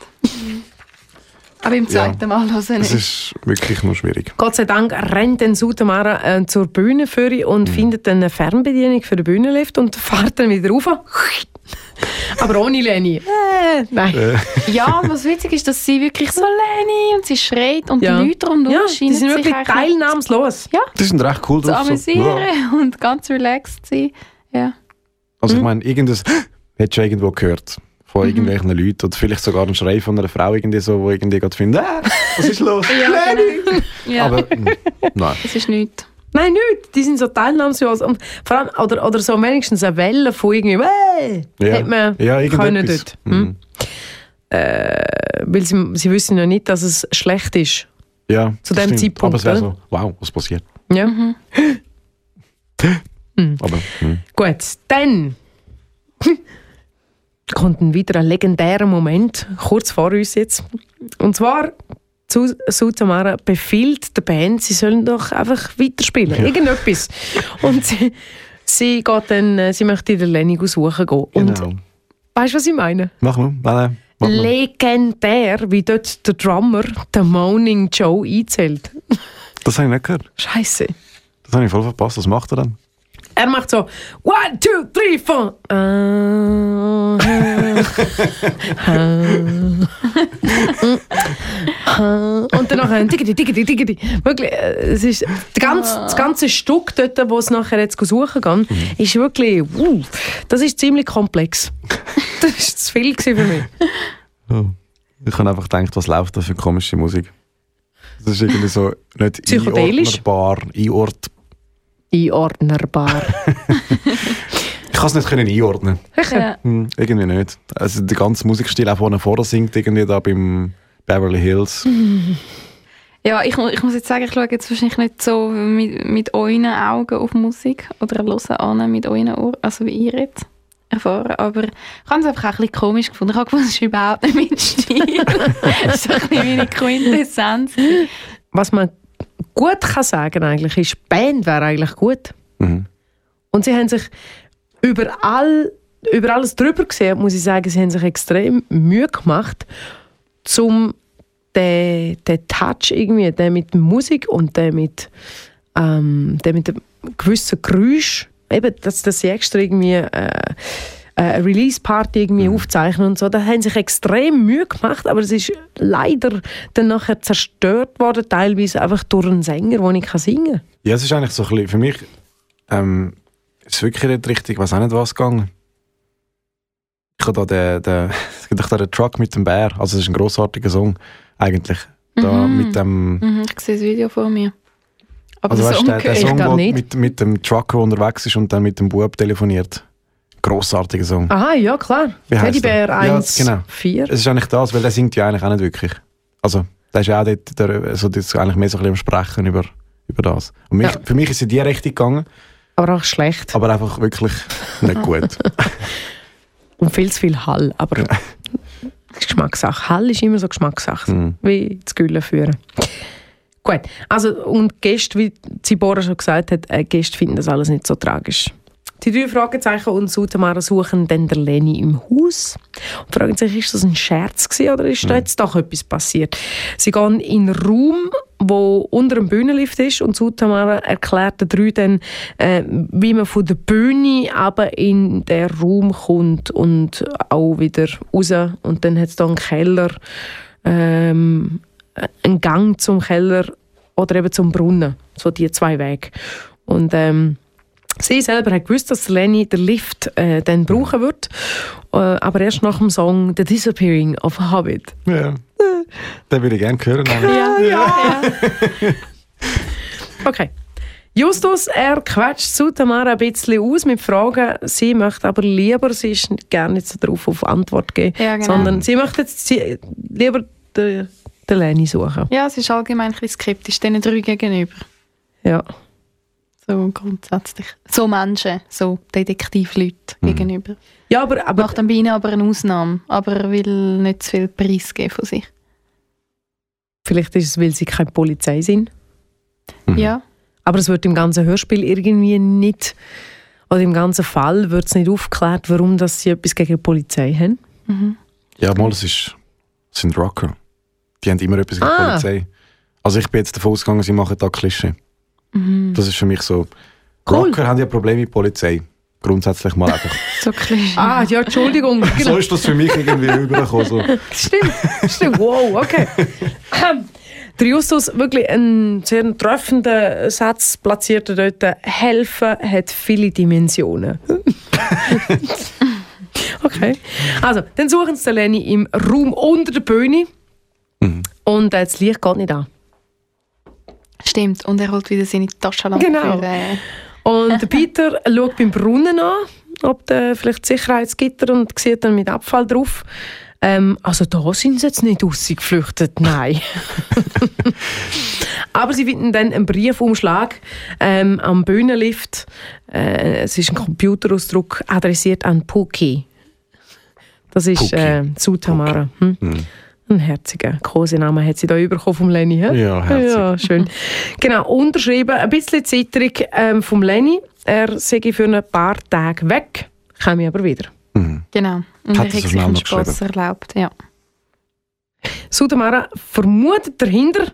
Aber im zweiten Mal hören Es nicht. ist wirklich nur schwierig. Gott sei Dank rennt dann Sutamara äh, zur Bühne für und findet dann eine Fernbedienung für den Bühnenlift und fährt dann wieder rauf. Aber ohne Leni. Äh, nein. Ja, und was witzig ist, dass sie wirklich so Leni und sie schreit und Ja. die Leute rundum Ja, die scheinen sind sich wirklich teilnahmslos. ja, Die sind recht cool zu drauf. So. amüsieren Ja. und ganz relaxed sein. Ja. Also ich Mhm. meine, irgendwas hättest du irgendwo gehört. Von Mhm. irgendwelchen Leuten. Oder vielleicht sogar ein Schrei von einer Frau, irgendwie so, wo irgendwie gerade findet, ah, was ist los? Ja, genau. ja. Aber mm, nein. es ist nichts. Nein, nicht. Die sind so teilnahmslos. Und vor allem, oder, oder so wenigstens eine Welle von irgendwie, hey, Ja. hätte man Ja, können dort. Hm? Mhm. Äh, weil sie, sie wissen ja nicht, dass es schlecht ist. Ja, Zu dem stimmt. Zeitpunkt, Aber es wäre so, wow, was passiert? Ja. Aber mm. Gut, dann kommt ein wieder ein legendärer Moment, kurz vor uns jetzt. Und zwar, Sutamara befiehlt der Band, sie sollen doch einfach weiterspielen, irgendetwas. Und sie, sie geht dann, äh, sie möchte den Lenny suchen gehen. genau. Und weißt du, was ich meine? Mach mal. Nein, nein. Legendär, wie dort der Drummer den Morning Joe einzählt. Das habe ich nicht gehört. Scheiße. Das habe ich voll verpasst. Was macht er dann? Er macht so one, two, three, four. Und dann nachher diggity, diggity, diggity. Wirklich, äh, es ist das ganze, das ganze Stück dort, wo es nachher jetzt suchen gehen, ist wirklich, uh, das ist ziemlich komplex. Das war zu viel gewesen für mich. Oh. Ich habe einfach gedacht, was läuft da für komische Musik? Das ist irgendwie so nicht Psychedelisch? einordnerbar. Einort Einordnerbar. ich kann es nicht können einordnen. Ja. Hm, irgendwie nicht. Also der ganze Musikstil, auch wo er vorne singt, irgendwie da beim Beverly Hills. Ja, ich, ich muss jetzt sagen, ich schaue jetzt wahrscheinlich nicht so mit, mit euren Augen auf Musik oder höre an mit euren Ohren, also wie ihr jetzt erfahren. Aber ich habe es einfach auch ein bisschen komisch gefunden. Ich habe gefunden, es ist überhaupt nicht mein Stil. das ist so ein bisschen meine Quintessenz. Was man gut kann sagen eigentlich ist, Band wäre eigentlich gut. Mhm. Und sie haben sich über, all, über alles drüber gesehen, muss ich sagen, sie haben sich extrem Mühe gemacht, um den, den Touch irgendwie, den mit Musik und den mit, ähm, den mit dem gewissen Geräusch, eben, dass, dass sie extra irgendwie äh, eine Release-Party irgendwie aufzeichnen und so, da haben sie sich extrem Mühe gemacht, aber es ist leider dann nachher zerstört worden, teilweise einfach durch einen Sänger, den ich kann singen kann. Ja, es ist eigentlich so ein bisschen, für mich ähm, ist es wirklich nicht richtig, ich weiß auch nicht was gegangen. Ich habe da den, den, es gibt da den Truck mit dem Bär, also es ist ein grossartiger Song eigentlich. Da Mhm. mit dem, Mhm, ich sehe das Video vor mir. Aber also der weißt, Song der, der Song, nicht. mit, mit dem Trucker unterwegs ist und dann mit dem Bub telefoniert. Grossartiger Song. Aha, ja klar. Wie Teddybär der? Ja, 1, genau. 4. Es ist eigentlich das, weil der singt ja eigentlich auch nicht wirklich. Also, der ist ja auch dort, der, also das ist eigentlich mehr so ein bisschen am Sprechen über, über das. Und mich, Ja. für mich ist es in die Richtung gegangen, Aber auch schlecht. aber einfach wirklich nicht gut. Und viel zu viel Hall. Aber Geschmackssache. Hall ist immer so Geschmackssache. Mhm. Wie das Gülle führen. Gut. Also, und Gäste, wie Zibora schon gesagt hat, äh, Gäste finden das alles nicht so tragisch. Die drei Fragezeichen und Sutamara suchen dann der Leni im Haus und fragen sich, ist das ein Scherz gewesen oder ist da jetzt doch etwas passiert? Sie gehen in einen Raum, wo unter dem Bühnenlift ist und Sutamara erklärt den drei dann, äh, wie man von der Bühne aber in den Raum kommt und auch wieder raus. Und dann hat es da einen Keller, ähm, einen Gang zum Keller oder eben zum Brunnen. So die zwei Wege. Und ähm, sie selber hat gewusst, dass Lenny den Lift äh, dann brauchen wird, äh, aber erst nach dem Song «The Disappearing of a Hobbit». ja. Den würde ich gerne hören. eigentlich. Ja, ja. Okay. Justus, er quetscht Sutamara ein bisschen aus mit Fragen. Sie möchte aber lieber, sie ist nicht gerne nicht so darauf auf Antwort geben, Ja, genau. sondern sie möchte jetzt sie, lieber den, den Lenny suchen. ja, es ist allgemein ein bisschen skeptisch, diesen drei gegenüber. Ja. So grundsätzlich. So Menschen, so Detektivleute Mhm. gegenüber. Ja, aber, aber Macht dann bei ihnen aber eine Ausnahme, aber er will nicht zu viel preisgeben von sich. Vielleicht ist es, weil sie keine Polizei sind. Mhm. Ja. Aber es wird im ganzen Hörspiel irgendwie nicht, oder im ganzen Fall wird es nicht aufgeklärt, warum dass sie etwas gegen die Polizei haben. Mhm. Ja, mal, es, ist, es sind Rocker. Die haben immer etwas gegen die Ah. Polizei. Also ich bin jetzt davon ausgegangen, sie machen da Klischee. Mhm. Das ist für mich so. Cool. Rocker haben ja Probleme mit Polizei. Grundsätzlich mal einfach. So klein. Ah, ja, Entschuldigung. so ist das für mich irgendwie rübergekommen. So. Stimmt, stimmt. Wow, okay. Ähm, Der Justus, wirklich einen sehr treffenden Satz platziert er dort. Helfen hat viele Dimensionen. okay. Also, dann suchen sie Leni im Raum unter der Bühne. Mhm. Und äh, das Licht geht nicht an. Stimmt. Und er holt wieder seine Taschenlampe. Genau. Für, äh, Und Peter schaut beim Brunnen an, ob der vielleicht Sicherheitsgitter und sieht dann mit Abfall drauf. Ähm, also da sind sie jetzt nicht rausgeflüchtet, nein. Aber sie finden dann einen Briefumschlag ähm, am Bühnenlift. Äh, es ist ein Computerausdruck adressiert an Puki. Das ist Puki. äh, Sutamara. Hm? Mhm. Ein herziger Kosenamen hat sie da bekommen vom Lenny. hä? Ja, herzig. Ja, schön. Genau, unterschrieben, ein bisschen zitterig ähm, vom Lenny. Er sei für ein paar Tage weg, komme aber wieder. Mhm. genau. Und Hat er sich einen Spass erlaubt. Ja. Sudamara vermutet dahinter,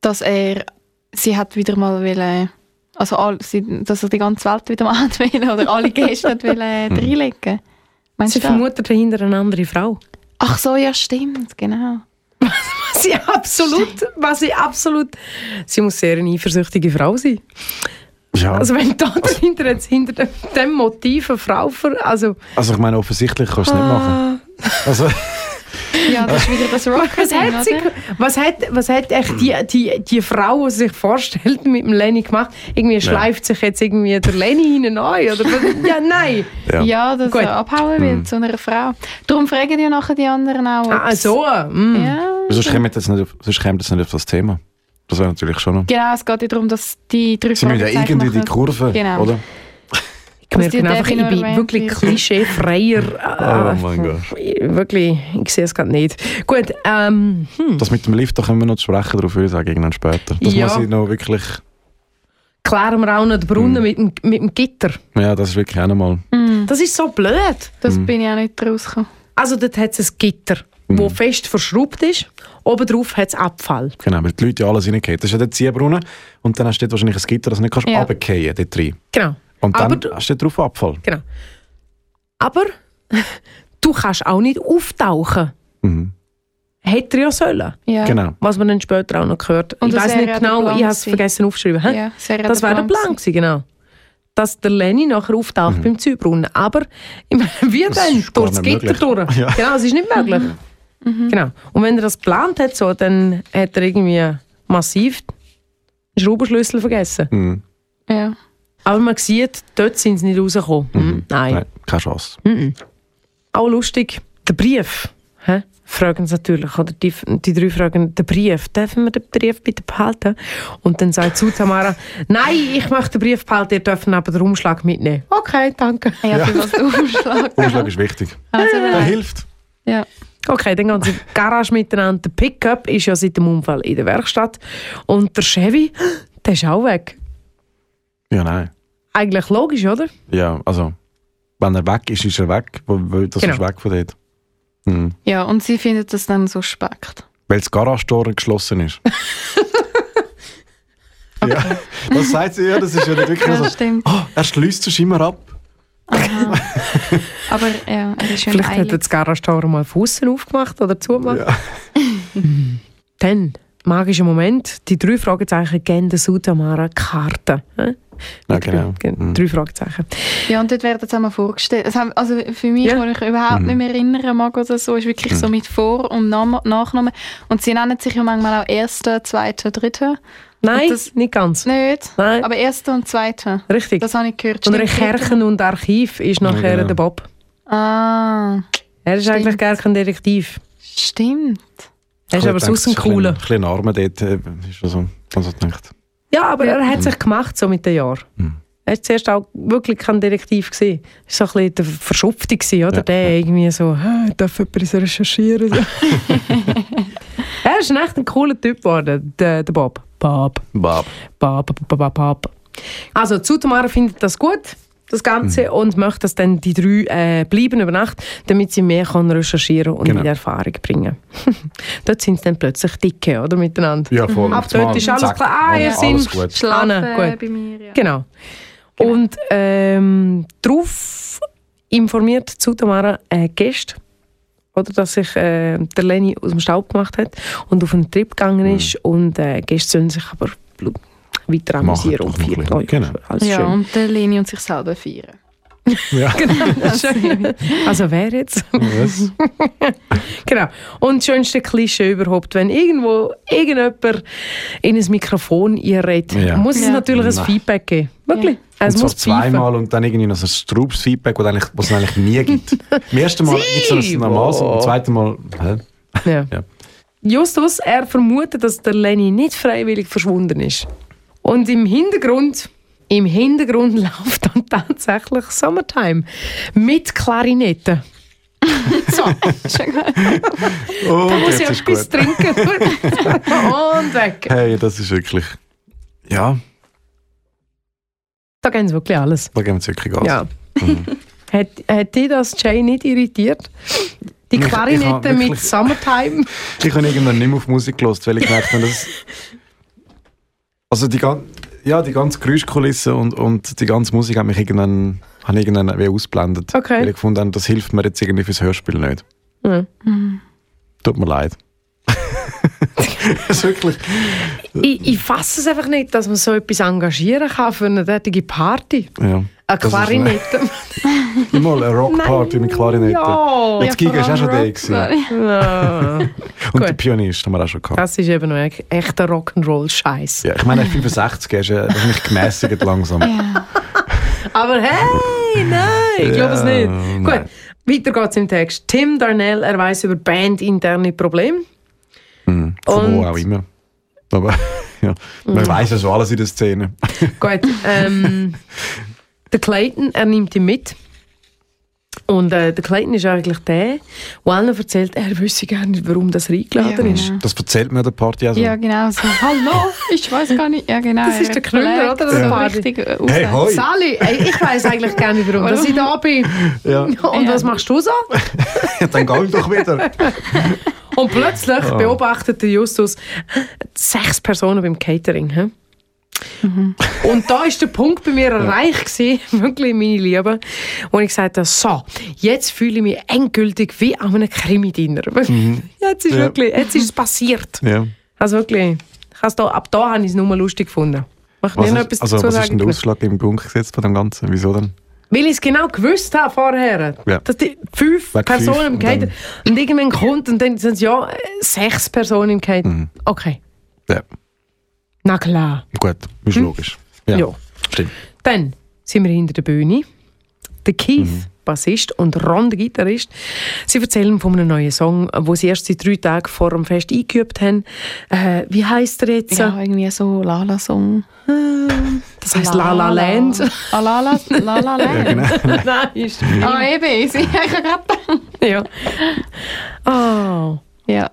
Dass er, sie hat wieder mal wollen, also all, sie, dass er die ganze Welt wieder mal hat wollen, oder alle Gäste hat wollen äh, reinlegen. Meinst sie vermutet dahinter eine andere Frau. Ach so, ja stimmt, genau. Was sie absolut, was sie absolut, sie muss sehr eine eifersüchtige Frau sein. Ja, Also wenn da dahinter jetzt hinter dem, dem Motiv eine Frau ver, also also ich meine, offensichtlich kannst du es nicht machen. Ah. Also, Ja, das ist wieder das Was Rocker-Ding, hat, sie, oder? was, hat, was hat echt die, die, die Frau, die sich vorstellt, mit dem Lenny gemacht? Irgendwie schleift sich jetzt irgendwie der Lenny hinein? Oder? Ja, nein. ja. Ja, dass Gut. er abhauen will zu einer Frau. Darum fragen ja nachher die anderen auch. Ah, so. Mm. Ja. Sonst kommt jetzt nicht auf, sonst kommt jetzt nicht auf das Thema. Das wäre natürlich schon noch. Genau, es geht ja darum, dass die drei Sie müssen ja irgendwie die Kurve, Genau. oder? Ich merke einfach, ich bin wirklich klischeefreier. Oh äh, mein Gott. Wirklich, ich sehe es gerade nicht. Gut, ähm, hm. Das mit dem Lift, da können wir noch zu sprechen, darauf würde ich sagen, irgendwann später. Das Ja. muss ich noch wirklich, klären wir auch noch den Brunnen Hm. mit, dem, mit dem Gitter. ja, das ist wirklich auch nochmal. Mm, Das ist so blöd. das Hm. bin ich auch nicht rausgekommen. Also dort hat es ein Gitter, Hm. wo fest verschraubt ist. Obendrauf hat es Abfall. Genau, weil die Leute ja alles reingehen. Das ist ja der Ziehbrunnen und dann hast du dort wahrscheinlich ein Gitter, das du nicht kannst Ja. runterfallen dort rein. Genau. Und dann Aber du- hast du drauf Abfall. genau. Aber du kannst auch nicht auftauchen. Mhm. Hätte er ja sollen. Ja. Genau. Was man dann später auch noch gehört. Und ich weiß nicht genau, ich habe es vergessen aufzuschreiben. Ja, das wäre der Plan gewesen. genau. Dass der Lenny nachher auftaucht Mhm. beim Zübrunnen. Aber wie Das denn? Durch das Gitter möglich. durch. Ja. Genau, es ist nicht möglich. Mhm. Genau. Und wenn er das geplant hat, so, dann hat er irgendwie massiv den Schraubenschlüssel vergessen. Mhm. Ja. Aber man sieht, dort sind sie nicht rausgekommen. Mhm. Nein. Nein, keine Chance. Mhm. Auch lustig, der Brief. Hä? Fragen sie natürlich, oder die, die drei fragen, der Brief, dürfen wir den Brief bitte behalten? Und dann sagt zu Tamara, nein, ich möchte den Brief behalten, ihr dürft aber den Umschlag mitnehmen. Okay, danke. Ja, für was du umschlagst. Umschlag ist wichtig. Also, Der hilft. ja. Okay, dann gehen sie in die Garage miteinander. Der Pickup ist ja seit dem Unfall in der Werkstatt. Und der Chevy, der ist auch weg. Ja, nein. Eigentlich logisch, oder? Ja, also, wenn er weg ist, ist er weg. Wo- Das Genau. ist weg von dort. Mhm. ja, und sie findet das dann so speckt. Weil das Garagentor geschlossen ist. Ja, das sagt sie ja, das ist ja nicht wirklich Ja, so. das stimmt. Oh, er schließt es immer ab. Aha. Aber ja, er ist schön Vielleicht hat er eilig. das Garagentor mal von aufgemacht oder zugemacht. Ja. Dann, magischer Moment, die drei Fragezeichen geben der Sudamara Karte. Hä? Ja, genau. Ge- Mhm. Drei Fragezeichen. Ja, und dort werden sie einmal vorgestellt. Haben, also für mich, Ja. wo ich überhaupt Mhm. nicht mehr erinnern mag oder so, ist wirklich so mit Vor- und Nam Nachnamen. Und sie nennen sich ja manchmal auch Erster, Zweiter, Dritter. Nein, das- nicht ganz. Nicht? Nein, Aber Erster und Zweiter. richtig. Das habe ich gehört. und Recherchen und Archiv ist Ja, nachher genau. der Bob. Ah, Er ist Stimmt. eigentlich gar kein Detektiv. stimmt. Er ist aber sonst ein cooler. Ein bisschen Arme dort, äh, ist schon so, also gedacht. Ja, aber er hat sich gemacht so mit den Jahren. Mhm. Er war zuerst auch wirklich kein Detektiv. Gewesen. Er war so ein bisschen der Verschupfte, gewesen, oder? Ja, der ja. irgendwie so, «Hä, darf jemand uns recherchieren? er ist echt ein cooler Typ geworden, der, der Bob. Bob. Bob. Bob, Bob, Bob, Bob. Also, Zutamara findet das gut, das Ganze, Mhm. und möchte, dass dann die drei äh, bleiben über Nacht, damit sie mehr kann recherchieren und Genau. in Erfahrung bringen. Dort sind sie dann plötzlich dicke, oder, miteinander. Ja, voll. Ab dort ist alles klar. Ah, ihr sind- gut. Schlafen Anna, gut. bei mir, ja. Genau. Und ähm, darauf informiert Zutamara äh, Gäste, oder, dass sich äh, der Lenny aus dem Staub gemacht hat und auf einen Trip gegangen ist. Und äh, Gäste sollen sich aber weiter amüsieren und feiern. ja, Genau. Alles Ja, schön. und der Leni und sich selber feiern. Ja. Schön. Also wer jetzt? Was? genau. Und das schönste Klischee überhaupt, wenn irgendwo irgendjemand in ein Mikrofon einredet, Ja. muss es Ja. natürlich ein Nein. Feedback geben. Wirklich. Es und muss zwar pfeifen. zweimal und dann irgendwie noch so ein straubes Feedback, das eigentlich- was es eigentlich nie gibt. Im ersten Mal gibt es so ein normales und im zweiten Mal... Hä? Ja. Ja. Justus, er vermutet, dass der Lenny nicht freiwillig verschwunden ist. Und im Hintergrund, im Hintergrund läuft dann tatsächlich Summertime mit Klarinette. so, Oh, da muss ich ist etwas trinken. Und weg. Hey, das ist wirklich... Ja, Da gehen sie wirklich alles. da geben wir jetzt wirklich Gas. Ja. Mhm. Hat, hat dich das Jay nicht irritiert? Die Ich- ich Klarinette mit Summertime? Ich habe irgendwann nicht mehr auf Musik gelost, weil ich gemerkt habe, dass... Also die, gan- ja, die ganze Geräuschkulisse und, und die ganze Musik hat mich irgendwann, ich irgendwann wie ausblendet. Okay. Weil ich gefunden habe, das hilft mir jetzt irgendwie fürs Hörspiel nicht. Ja. Tut mir leid. das ist wirklich... Ich, ich fasse es einfach nicht, dass man so etwas engagieren kann für eine derartige Party. Ja. Eine Klarinette. Mal eine Rockparty mit Klarinette. Ja. Und das Giga war auch schon der. ja. Und der Pianist haben wir auch schon gehabt. Das ist eben ein echter Rock'n'Roll-Scheiß. Ja, ich meine, 65 er ist ja wahrscheinlich gemäßigt langsam. Aber hey, nein, ich glaube es Ja, nicht. nein. Gut, weiter geht's im Text. Tim Darnell, er weiß über bandinterne Probleme. Mhm. Von wo auch immer. Aber ja, man weiß ja schon alles in der Szene. Gut, ähm, der Clayton, er nimmt ihn mit. Und äh, der Clayton ist eigentlich der, der allen erzählt, er wüsste gar nicht, warum das eingeladen Ja, ist. genau. Das erzählt mir der Party also. Ja, genau. So, hallo, ich weiß gar nicht. Ja, genau. Das ist der Knüller, oder? Der Party. richtig äh. Hey, hoi! Sally, ey, ich weiß eigentlich gar nicht, warum dass ich da bin. Ja. Und Ja. was machst du so? Dann geh ich doch wieder. Und plötzlich Oh. beobachtet der Justus sechs Personen beim Catering. Hä? Und da ist der Punkt bei mir erreicht gewesen, wirklich meine Liebe, wo ich gesagt habe, so, jetzt fühle ich mich endgültig wie an einem Krimi-Dinner. Jetzt ist Ja. wirklich, jetzt ist es passiert. Ja. Also wirklich, ich da, ab da habe ich es nur lustig gefunden. Mach Was, ist, etwas also, was ist denn der Ausschlag im Punkt gesetzt von dem Ganzen? Wieso denn? Weil ich es genau gewusst habe vorher. Ja. Dass die fünf Wegen Personen fünf im und Catering. Und irgendwann kommt und dann sind es ja äh, sechs Personen im Catering. Mhm. Okay, Ja, na klar. gut, ist logisch. Ja, Ja. stimmt. Dann sind wir hinter der Bühne. Der Keith, Mhm. Bassist, und Ron, der Gitarrist, sie erzählen von einem neuen Song, wo sie erst seit drei Tagen vor dem Fest eingeübt haben. Äh, wie heisst er jetzt? Ja, irgendwie so Lala-Song. Das heisst La La Land. Ah, Lala, Lala Land. genau. Nein, ist Ah, eben. Sie, ich habe gerade ja. Oh. Ja.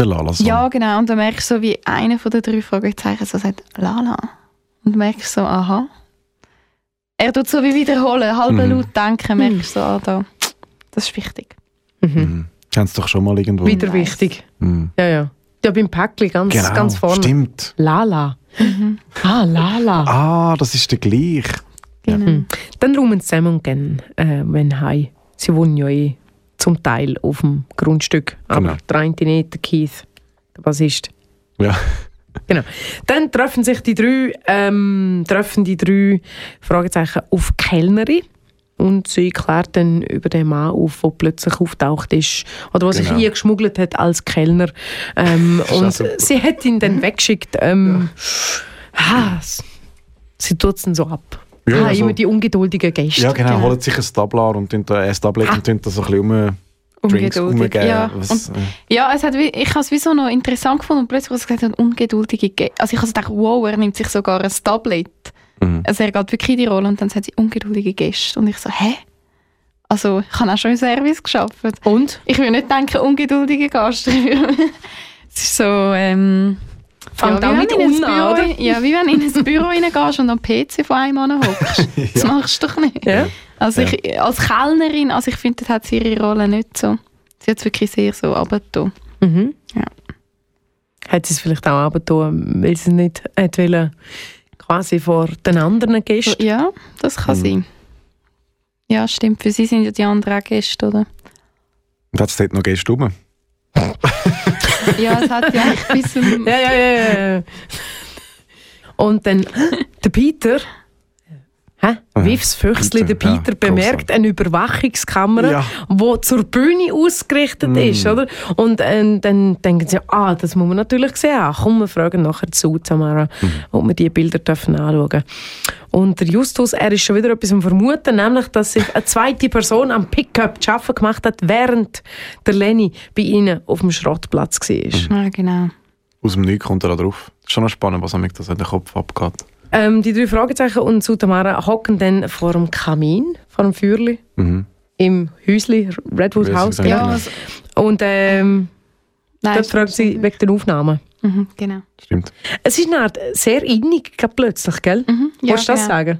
Der Lala-Song. ja, genau. Und dann merkst du so, wie einer von den drei Fragezeichen so sagt, Lala. Und du merkst so, aha. Er tut so wie wiederholen, halb Mhm. laut denken, merkst du so, ah, da. Das ist wichtig. Mhm. Haben sie doch schon mal irgendwo. Wieder Nice. wichtig. Mhm. Ja, ja. Ja, beim Päckli ganz, Genau, ganz vorne. stimmt. Lala. Ah, Lala. Ah, das ist der gleich. Genau. Hm. Dann räumen sie zusammen und gehen, äh, wenn heim. Sie wohnen ja eh zum Teil auf dem Grundstück. Aber Genau. der eine nicht, der Keith, der Bassist. Ja. Genau. Dann treffen sich die drei, ähm, treffen die drei Fragezeichen auf Kellnerin. Und sie klärt dann über den Mann auf, der plötzlich auftaucht ist. Oder was sich Genau. hier geschmuggelt hat als Kellner. Ähm, und super. sie hat ihn dann weggeschickt. Ähm, ah, s- sie tut es dann so ab. Ja, ah, also- immer die ungeduldigen Gäste. Ja, genau. Genau. Holen sich ein Tablar und tun da ein Tablet Ah. und tun da so ein bisschen um Drinks umgeben. Ja, Was, und, äh, ja es hat, ich habe es wie so noch interessant gefunden und plötzlich, was gesagt hat, ungeduldige Ge Also ich habe gedacht, wow, er nimmt sich sogar ein Tablet. Mhm. Also er geht wirklich die Rolle und dann sagt sie ungeduldige Gäste. Und ich so, hä? Also ich habe auch schon im Service geschafft. Und? Ich will nicht denken, ungeduldige Gast. es ist so, ähm... Fängt wie auch wenn mit du in ein unten an, Büro, oder? Ja, wie wenn du in ein Büro reingehst und am PC von einem Mann hockst. Das machst du doch nicht. Ja. Also ich, als Kellnerin, also ich finde, das hat sie ihre Rolle nicht so. Sie hat es wirklich sehr so runtergetan. Mhm. Ja. Hat sie es vielleicht auch abgetan, weil sie es nicht hat wollen, quasi vor den anderen Gästen? Ja, das kann Mhm. sein. Ja, stimmt. Für sie sind ja die anderen auch Gäste, oder? Und hat es dort noch Gäste rum? Ja, es hat ja bis zum... Ja, ja, ja, ja. Und dann der Peter, hä? Aha. Wiefs Füchsli, der Peter, ja, Peter bemerkt eine Überwachungskamera, Ja. die zur Bühne ausgerichtet Mm. ist, oder? Und ähm, dann denken sie, ah, das muss man natürlich sehen. Ah, komm, wir fragen nachher zu Tamara, ob wir diese Bilder dürfen anschauen Und der Justus, er ist schon wieder etwas am Vermuten, nämlich, dass sich eine zweite Person am Pickup zu arbeiten gemacht hat, während der Lenny bei ihnen auf dem Schrottplatz war. Ja, genau. Aus dem Nichts kommt er da drauf. Das ist schon noch spannend, was damit das in den Kopf abgeht. Ähm, die drei Fragezeichen und Sutamara hocken dann vor dem Kamin, vor dem Feuerli, Mhm. im Häusli, Redwood House. Ja, genau. also, Und ähm, nein, dort fragt sie wegen den Aufnahmen. Mhm, genau. Stimmt. Es ist eine Art sehr innig plötzlich, gell? Mhm, ja, Willst du das genau. sagen?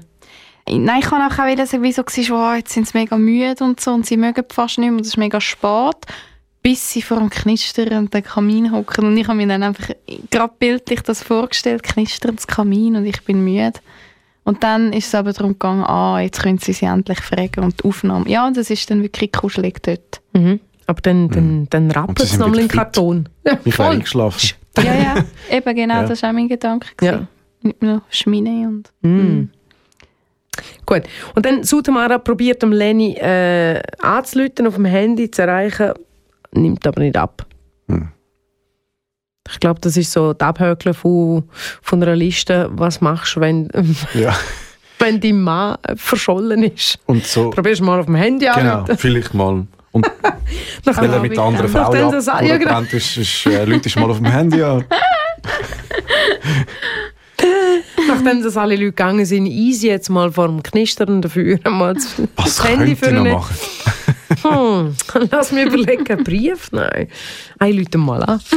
Nein, ich kann auch wieder sagen, wieso war, oh, jetzt sind sie mega müde und so und sie mögen fast nicht mehr und es ist mega spät, bis sie vor dem Knistern und den Kamin hocken und ich habe mir dann einfach gerade bildlich das vorgestellt, knisterndes Kamin und ich bin müde. Und dann ist es aber darum gegangen, ah, jetzt können sie sie endlich fragen und die Aufnahme. Ja, und das ist dann wirklich kuschelig dort. Mhm. Aber dann, dann, dann Und rappelt sie es nochmal fit. Karton. Ja, Ich wäre eingeschlafen. Ja, ja, eben genau, Ja. das war auch mein Gedanke. Ja. Nicht nur Schmine und... Mm. Gut. Und dann Sutamara probiert Lenny äh, anzuleiten, auf dem Handy zu erreichen, nimmt aber nicht ab. Hm. Ich glaube, das ist so das Abhökeln von, von einer Liste. Was machst du, wenn, Ja. wenn dein Mann verschollen ist? Und so, Probierst du mal auf dem Handy genau, an. vielleicht mal. Und weil er mit der anderen Frau Nachdem ab, das- oder ja, genau. ist, ist äh, Leute mal auf dem Handy an. Nachdem das alle Leute gegangen sind, easy jetzt mal vor dem knisternden Feuer mal das, Was das Handy eine- machen? Hm, lass mich überlegen, einen Brief? Nein. Ein Leute mal an.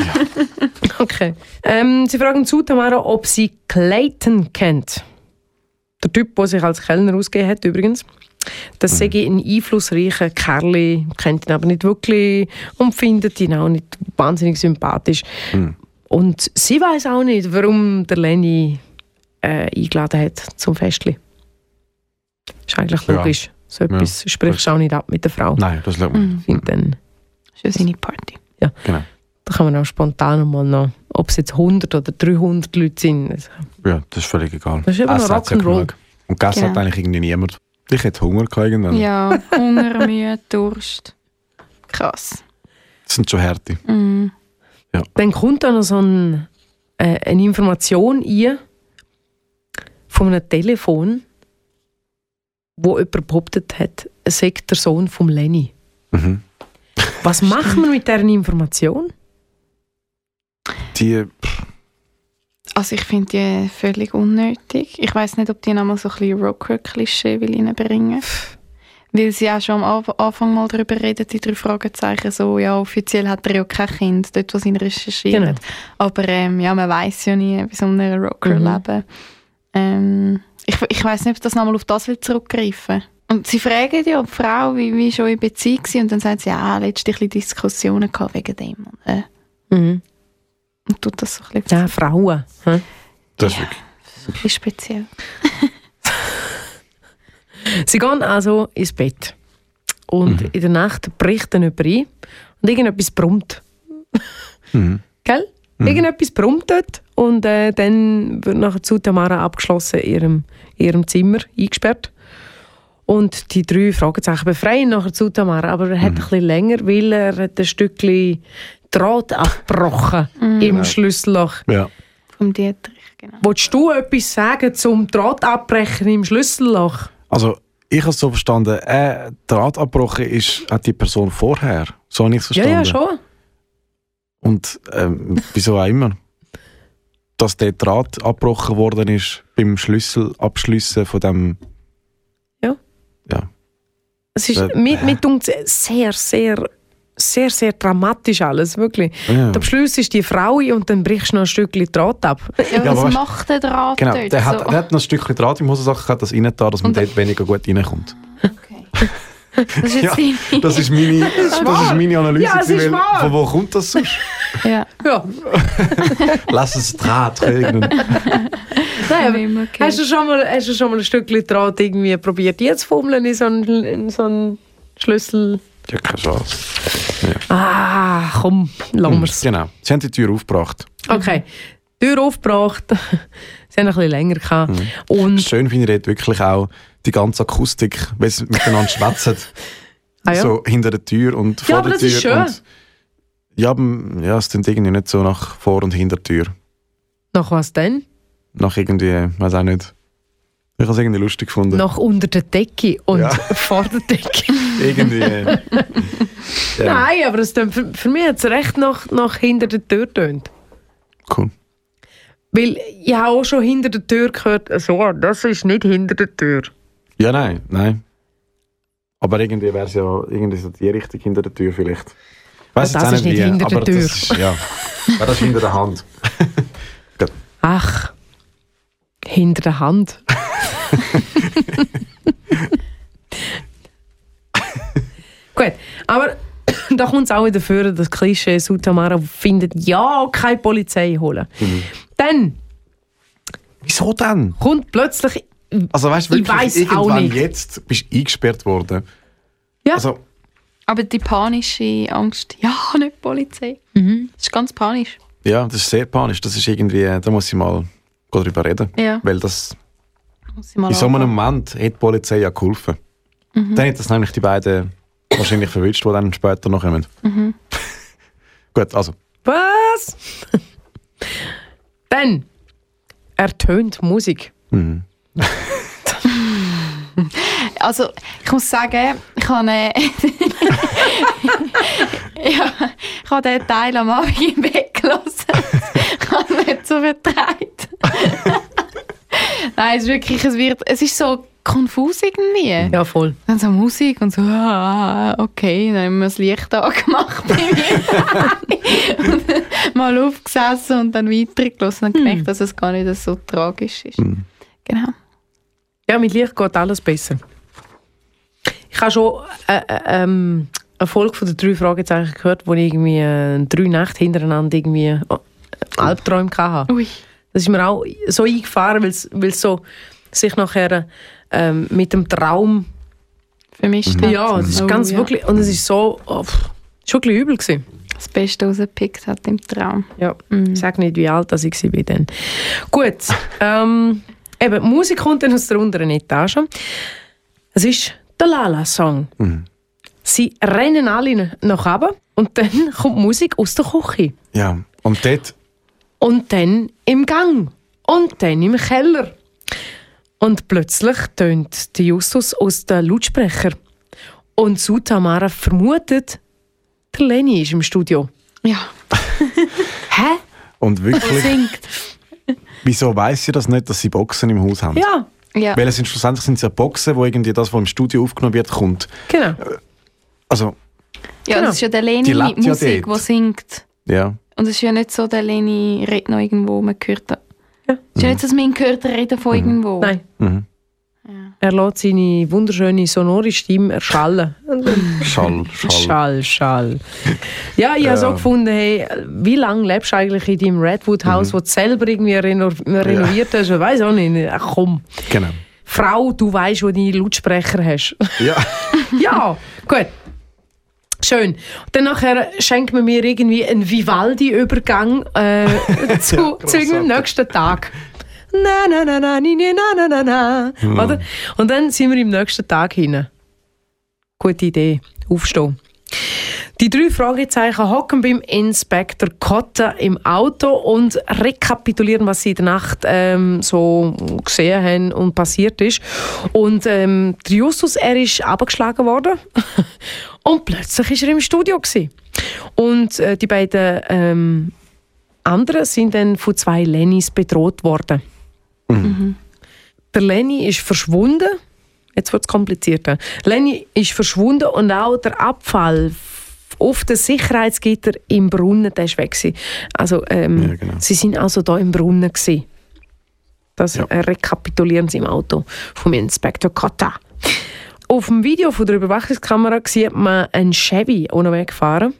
Okay. Ähm, sie fragen zu Tamara, ob sie Clayton kennt. Der Typ, der sich als Kellner ausgegeben hat, übrigens. Das sei ein einflussreicher Kerl, kennt ihn aber nicht wirklich und findet ihn auch nicht wahnsinnig sympathisch. Hm. Und sie weiß auch nicht, warum der Lenny äh, eingeladen hat zum Festli. Ist eigentlich Ja. logisch. So etwas sprichst du auch nicht ab mit der Frau. Nein, das schaut man. Mhm. Ich finde dann, Das ist ja seine Party. Genau. da kann man auch spontan mal noch, ob es jetzt 100 oder 300 Leute sind. Also, Ja, das ist völlig egal. Das ist eben noch ja Rock'n'Roll. Und gegessen Genau. hat eigentlich irgendwie niemand. Ich hätte Hunger gehabt irgendwann. Ja, Hunger, Mühe, Durst. Krass. Das sind schon Härte. Mhm. Dann kommt da noch so ein, äh, eine Information ein von einem Telefon, wo jemand behauptet hat, er sei der Sohn vom Lenny. Mhm. Was machen wir mit dieser Information? Die, Also ich finde die völlig unnötig. Ich weiß nicht, ob die nochmal so ein bisschen Rocker-Klischee will reinbringen Weil sie auch schon am Anf- Anfang mal darüber reden, die drei Fragezeichen, so, ja, offiziell hat er ja kein Kind, dort, wo sie ihn recherchieren. Genau. Aber ähm, ja, man weiß ja nie, bei so einem Rocker-Leben. Ähm, ich ich weiß nicht, ob das nochmal auf das will zurückgreifen Und sie fragen ja die Frau, wie, wie schon in Beziehung war, und dann sagt sie, ja, letztlich ein Diskussionen gehabt wegen dem. Und, äh, Mhm. und tut das so ein bisschen, Ja, Frauen. hä? das ist Ja. wirklich. bisschen speziell. Sie gehen also ins Bett. Und Mhm. in der Nacht bricht dann jemand ein und irgendetwas brummt. Mhm. Gell? Mhm. Irgendetwas brummt dort und äh, dann wird nachher zu Tamara abgeschlossen in ihrem, in ihrem Zimmer eingesperrt. Und die drei Fragezeichen befreien nachher zu Tamara, aber er hat Mhm. ein bisschen länger, weil er hat ein Stückchen Draht abgebrochen Mhm. im Ja. Schlüsselloch. Ja. Vom Dietrich, genau. Wolltest du etwas sagen zum Draht abbrechen im Schlüsselloch? Also, ich habe es so verstanden, äh, Draht abgebrochen ist, hat die Person vorher. So habe ich es Ja, verstanden. ja, schon. Und ähm, wieso auch immer? dass der Draht abgebrochen worden ist beim Schlüsselabschliessen von dem. Ja. Ja. Es ist Äh, mit, mit uns sehr, sehr, sehr, sehr dramatisch alles, wirklich. ja. Der Beschluss ist die Frau und dann brichst du noch ein Stückchen Draht ab. Ja, aber was weißt- macht der Draht Genau, dort? der hat, so? der hat noch ein Stückchen Draht im Hosensack gehabt, das rein da, dass man Und- dort weniger gut reinkommt. Okay. Das ist Ja, Das ist meine, das ist meine Analyse. Ja, es ist weil. Von wo kommt das sonst? ja. Ja. Lass es Draht kriegen. Nein, okay. hast, du schon mal, hast du schon mal ein Stückchen Draht irgendwie probiert, jetzt zu fummeln in so einen, in so einen Schlüssel? Ja, keine Chance. Ah, komm, lassen wir's. Genau. Sie haben die Tür aufgebracht. Okay, Tür aufgebracht. Sie haben ein bisschen länger gehabt. Mhm. Und, Schön finde ich wirklich auch die ganze Akustik, wenn sie miteinander schwätzen. ah, ja. So hinter der Tür und vor Ja, aber der das Tür. ist schön. Und ja, aber, ja, es klingt irgendwie nicht so nach Vor- und Hintertür. Nach was denn? Nach irgendwie, weiß auch nicht. Ich habe es irgendwie lustig gefunden. Nach unter der Decke und Ja. vor der Decke. Irgendwie. ja, Nein, aber es für, für mich hat es recht nach, nach hinter der Tür tönt. cool. Weil ich habe auch schon hinter der Tür gehört, so, das ist nicht hinter der Tür. Ja, nein, nein. Aber irgendwie wäre es ja irgendwie so die Richtung hinter der Tür vielleicht. Ich weiss das ist nicht hinter der Tür. Das ist, ja. ja, das ist hinter der Hand. Ach, hinter der Hand. Gut, aber da kommt es auch wieder vor, das Klischee, Sutamara findet ja keine Polizei holen. Mhm. Dann Wieso denn? kommt plötzlich. Also weißt du, Ich wirklich, irgendwann nicht. jetzt bist du eingesperrt worden. Ja. Also, Aber die panische Angst, ja, nicht Polizei. Mhm. Das ist ganz panisch. ja, das ist sehr panisch. Das ist irgendwie, da muss ich mal darüber reden. Ja, Weil das, muss ich mal in so einem. Moment hätte die Polizei ja geholfen. Mhm. Dann hätten das nämlich die beiden wahrscheinlich verwünscht, die dann später noch kommen. Mhm. Gut, also. Was? Dann ertönt Musik. Mhm. Also, ich muss sagen, ich habe, äh, ja, ich habe den Teil am Abend im Bett gelassen. ich habe ihn nicht so vertreibt. Nein, es ist wirklich, es wird, es ist so konfus irgendwie. Ja, voll. Dann so Musik und so, ah, okay, dann haben wir das Licht angemacht bei mir. mal aufgesessen und dann weitergelassen und gemerkt, dass es gar nicht so tragisch ist. Mhm. Genau. Ja, mit Licht geht alles besser. Ich habe schon äh, äh, ähm, eine Folge von den drei Fragezeichen gehört, wo ich irgendwie äh, drei Nächte hintereinander irgendwie äh, Albträume hatte. Ui. Das ist mir auch so eingefahren, weil es so sich nachher ähm, mit dem Traum... Vermischt hat. Ja, es ist Oh, ganz ja. wirklich... Und es ist so... Oh, pff, schon ein übel gewesen. Das Beste rausgepickt hat im Traum. Ja, Mhm. ich sage nicht, wie alt ich war dann. Gut, ähm, eben, die Musik kommt dann aus der unteren Etage. Es ist der Lala-Song. Mhm. Sie rennen alle nach oben und dann kommt Musik aus der Küche. Ja, und dort, Und dann im Gang. Und dann im Keller. Und plötzlich tönt der Justus aus den Lautsprecher. Und Sutamara vermutet, der Lenny ist im Studio. Ja. Hä? und wirklich, singt. Wieso weiss sie das nicht, dass sie Boxen im Haus haben? Ja, Ja. Weil es sind schlussendlich sind es ja Boxen, wo irgendwie das, was im Studio aufgenommen wird, kommt. genau. Also, ja, Genau. das ist ja der Die Leni lebt ja Musik, dort. die singt. ja. Und es ist ja nicht so, der Leni redet noch irgendwo, man hört. Ja. Es ist ja nicht so, dass man ihn hört reden von irgendwo. Nein. Mhm. Ja. Er lässt seine wunderschöne, sonore Stimme erschallen. Schall, Schall. Schall, Schall. Ja, ich habe so Ja. gefunden, hey, wie lange lebst du eigentlich in deinem Redwood-Haus, Mhm. das du selber irgendwie reno renoviert hast? Ich weiß auch nicht. Ach komm. Genau. Frau, du weißt, wo deine Lautsprecher hast. Ja. ja, gut. Schön. Und dann nachher schenkt man mir irgendwie einen Vivaldi-Übergang äh, zu, Ja, zu irgendeinem nächsten Tag. Na, na, na, na, ni, na, na, na, na. Oder? Und dann sind wir im nächsten Tag hin. Gute Idee. Aufstehen. Die drei Fragezeichen hocken beim Inspektor Kotta im Auto und rekapitulieren, was sie in der Nacht ähm, so gesehen haben und passiert ist. Und ähm, der Justus, er ist abgeschlagen worden und plötzlich ist er im Studio gewesen. Und äh, die beiden ähm, anderen sind dann von zwei Lennys bedroht worden. Der Lenny ist verschwunden. Jetzt wird es komplizierter. Lenny ist verschwunden und auch der Abfall auf den Sicherheitsgitter im Brunnen, der ist weg gewesen. Also ähm, Ja, genau. sie sind also da im Brunnen gewesen. Das Ja. äh, rekapitulieren sie im Auto vom Inspektor Cotta. Auf dem Video von der Überwachungskamera sieht man einen Chevy unterwegs fahren.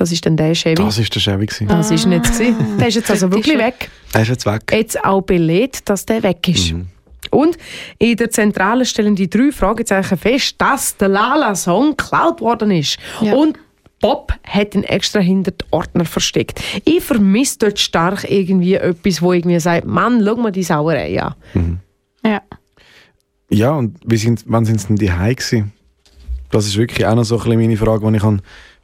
Das ist dann der Chevy. Das war der Chevy. gewesen. Das ist nicht gewesen. Der ist jetzt also ist wirklich weg. Der ist jetzt weg. Jetzt auch belegt, dass der weg ist. Mhm. Und in der Zentrale stellen die drei Fragezeichen fest, dass der Lala-Song geklaut worden ist. Ja. Und Bob hat ihn extra hinter den Ordner versteckt. Ich vermisse dort stark irgendwie etwas, wo irgendwie sagt, Mann, schau mal die Sauerei an. Ja. Ja, und wie sind, wann sind sie denn die gewesen? Das ist wirklich auch noch so ein bisschen meine Frage, die ich habe.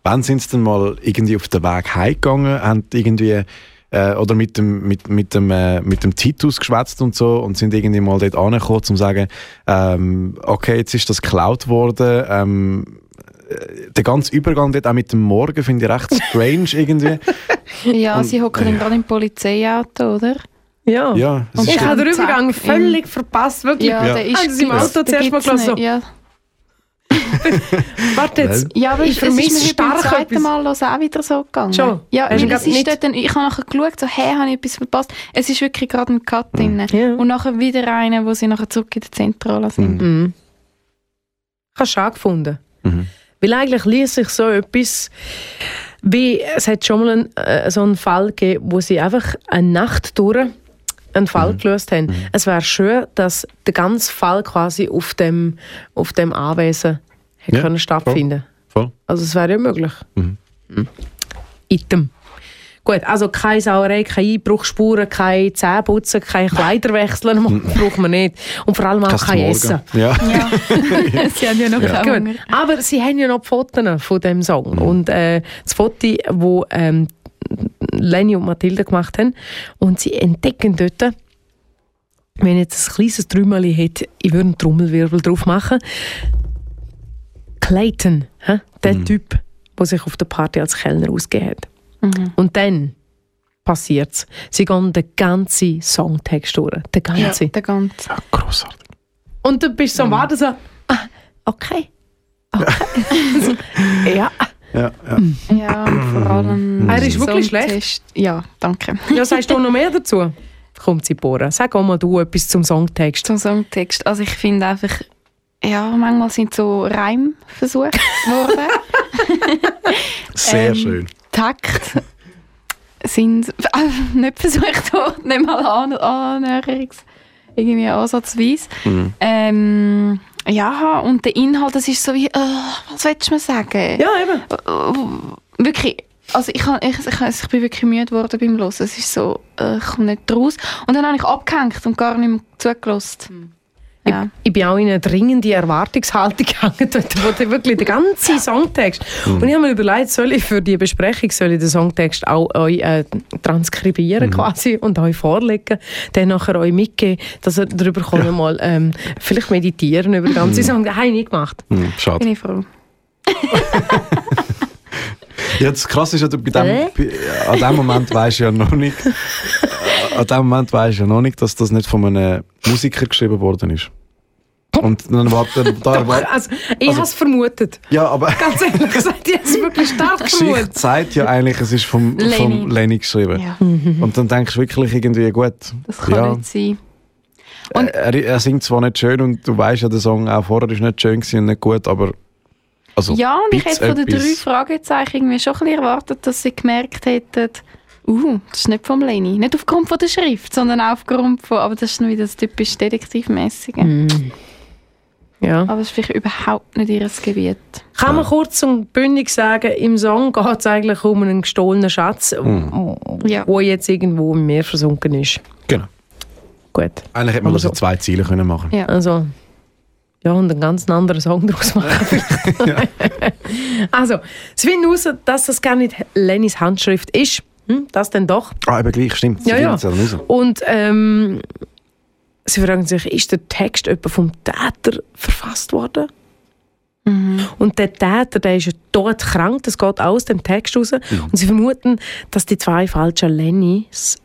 Wann sind sie denn mal irgendwie auf den Weg heimgegangen, haben irgendwie äh, oder mit dem, mit, mit, dem, äh, mit dem Titus geschwätzt und so und sind irgendwie mal dort angekommen, um zu sagen, ähm, okay, jetzt ist das geklaut worden. Ähm, äh, der ganze Übergang dort auch mit dem Morgen finde ich recht strange irgendwie. Ja, Und- sie hocken dann gerade im Polizeiauto, oder? Ja. Ja, Ich habe den Übergang völlig verpasst, wirklich. Ja, Ja. der ist Sie im Auto zuerst mal gelassen? Ja, Warte jetzt. ja aber Ich vermisse heute beim stark zweiten. Mal los auch wieder so gegangen. Schon? Ja, weil es ist nicht- dort dann, ich habe nachher geschaut, so, hey, habe ich etwas verpasst? Es ist wirklich gerade ein Cut drin. Ja. Und nachher wieder einer, wo sie nachher zurück in der Zentrale sind. Mhm. Ich habe es schade gefunden. Mhm. Weil eigentlich ließ sich so etwas, wie es hat schon mal einen, äh, so einen Fall gegeben, wo sie einfach eine Nacht durch einen Fall Mhm. gelöst haben. Es wäre schön, dass der ganze Fall quasi auf dem, auf dem Anwesen hätte Ja, können stattfinden voll. Also es wäre ja möglich. Mhm. Mhm. Item. Gut, also keine Sauerei, keine Einbruchsspuren, kein Zähneputzen, kein Kleider wechseln, braucht man nicht. Und vor allem auch Kein. Essen. Ja. Ja. sie haben ja noch Ja. Aber sie haben ja noch die Fotos von dem Song. Und äh, das Foto, wo ähm, Lenny und Mathilde gemacht haben. Und sie entdecken dort, wenn jetzt ein kleines Trümmerli hätte, ich würde einen Trommelwirbel drauf machen. Clayton, hä? der Typ, der sich auf der Party als Kellner ausgegeben hat. Mhm. Und dann passiert es. Sie gehen den ganzen Songtext durch. Den Ja, ganzen. der ganze. ja, grossartig. Und du bist so am Warten, so, ah, okay. Okay. ja. Ja, ja. Ja, und vor allem. Er ist wirklich Songtest. Ja, danke. ja, sagst du noch mehr dazu? Kommt sie bohren. Sag auch mal du etwas zum Songtext. Zum Songtext. Also ich finde einfach, ja, manchmal sind so Reim versucht worden. Sehr Ähm, schön. Takt sind äh, nicht versucht worden, nicht mal an annäherungs irgendwie ansatzweise. Mhm. Ähm, ja, und der Inhalt, das ist so wie, äh, was willst du mir sagen? Ja, eben. Äh, wirklich, also ich, hab- ich, ich, ich bin wirklich müde geworden beim Hören. Es ist so, äh, ich komme nicht raus. Und dann habe ich abgehängt und gar nicht mehr zugelassen. Ja. Ich bin auch in eine dringende Erwartungshaltung gegangen, wo der wirklich der ganze Songtext. Und ich habe mir überlegt, soll ich für die Besprechung soll ich den Songtext auch euch äh, transkribieren quasi und euch vorlegen, dann nachher euch mitgeben, dass ihr darüber können mal ähm, vielleicht meditieren über den ganzen Song. Das habe ich nicht gemacht. Hm, schade. Bin ich froh. Ja, das Krasse ist ja, du bei dem, bei, an dem Moment weisst du ja noch nicht, äh, an dem Moment weisst du ja noch nicht, dass das nicht von einem Musiker geschrieben worden ist. Und dann warten, da, war- Also, ich Also- habe es vermutet. ja, aber Ganz ehrlich gesagt, ich habe es wirklich stark die Geschichte vermutet. zeigt ja eigentlich, es ist vom Lenny. vom Lenny geschrieben. Ja, Und dann denkst du wirklich irgendwie, gut, das kann ja, nicht sein. er, er singt zwar nicht schön und du weißt ja, der Song auch vorher ist nicht schön gewesen und nicht gut, aber also Ja, und ich hätte von den drei? Fragezeichen irgendwie schon ein bisschen erwartet, dass sie gemerkt hätten, uh, das ist nicht vom Lenny. Nicht aufgrund von der Schrift, sondern auch aufgrund von, aber das ist wieder das typisch Detektivmäßige. Mhm. Ja. Aber es ist vielleicht überhaupt nicht ihr Gebiet. Kann man kurz und bündig sagen, im Song geht es eigentlich um einen gestohlenen Schatz, Ja. wo jetzt irgendwo im Meer versunken ist. Genau. Gut. Eigentlich hätte man Aber das so- in zwei Ziele können machen Ja. Also, ja, und einen ganz anderen Song daraus machen. also, sie finden heraus, dass das gar nicht Lennys Handschrift ist. Hm, das denn doch. Ah, eben gleich, stimmt. Sie Ja, ja. es raus. Und ähm, sie fragen sich, ist der Text etwa vom Täter verfasst worden? Und der Täter, der ist ja dort krank, das geht aus dem Text raus. Und sie vermuten, dass die zwei falschen Lennys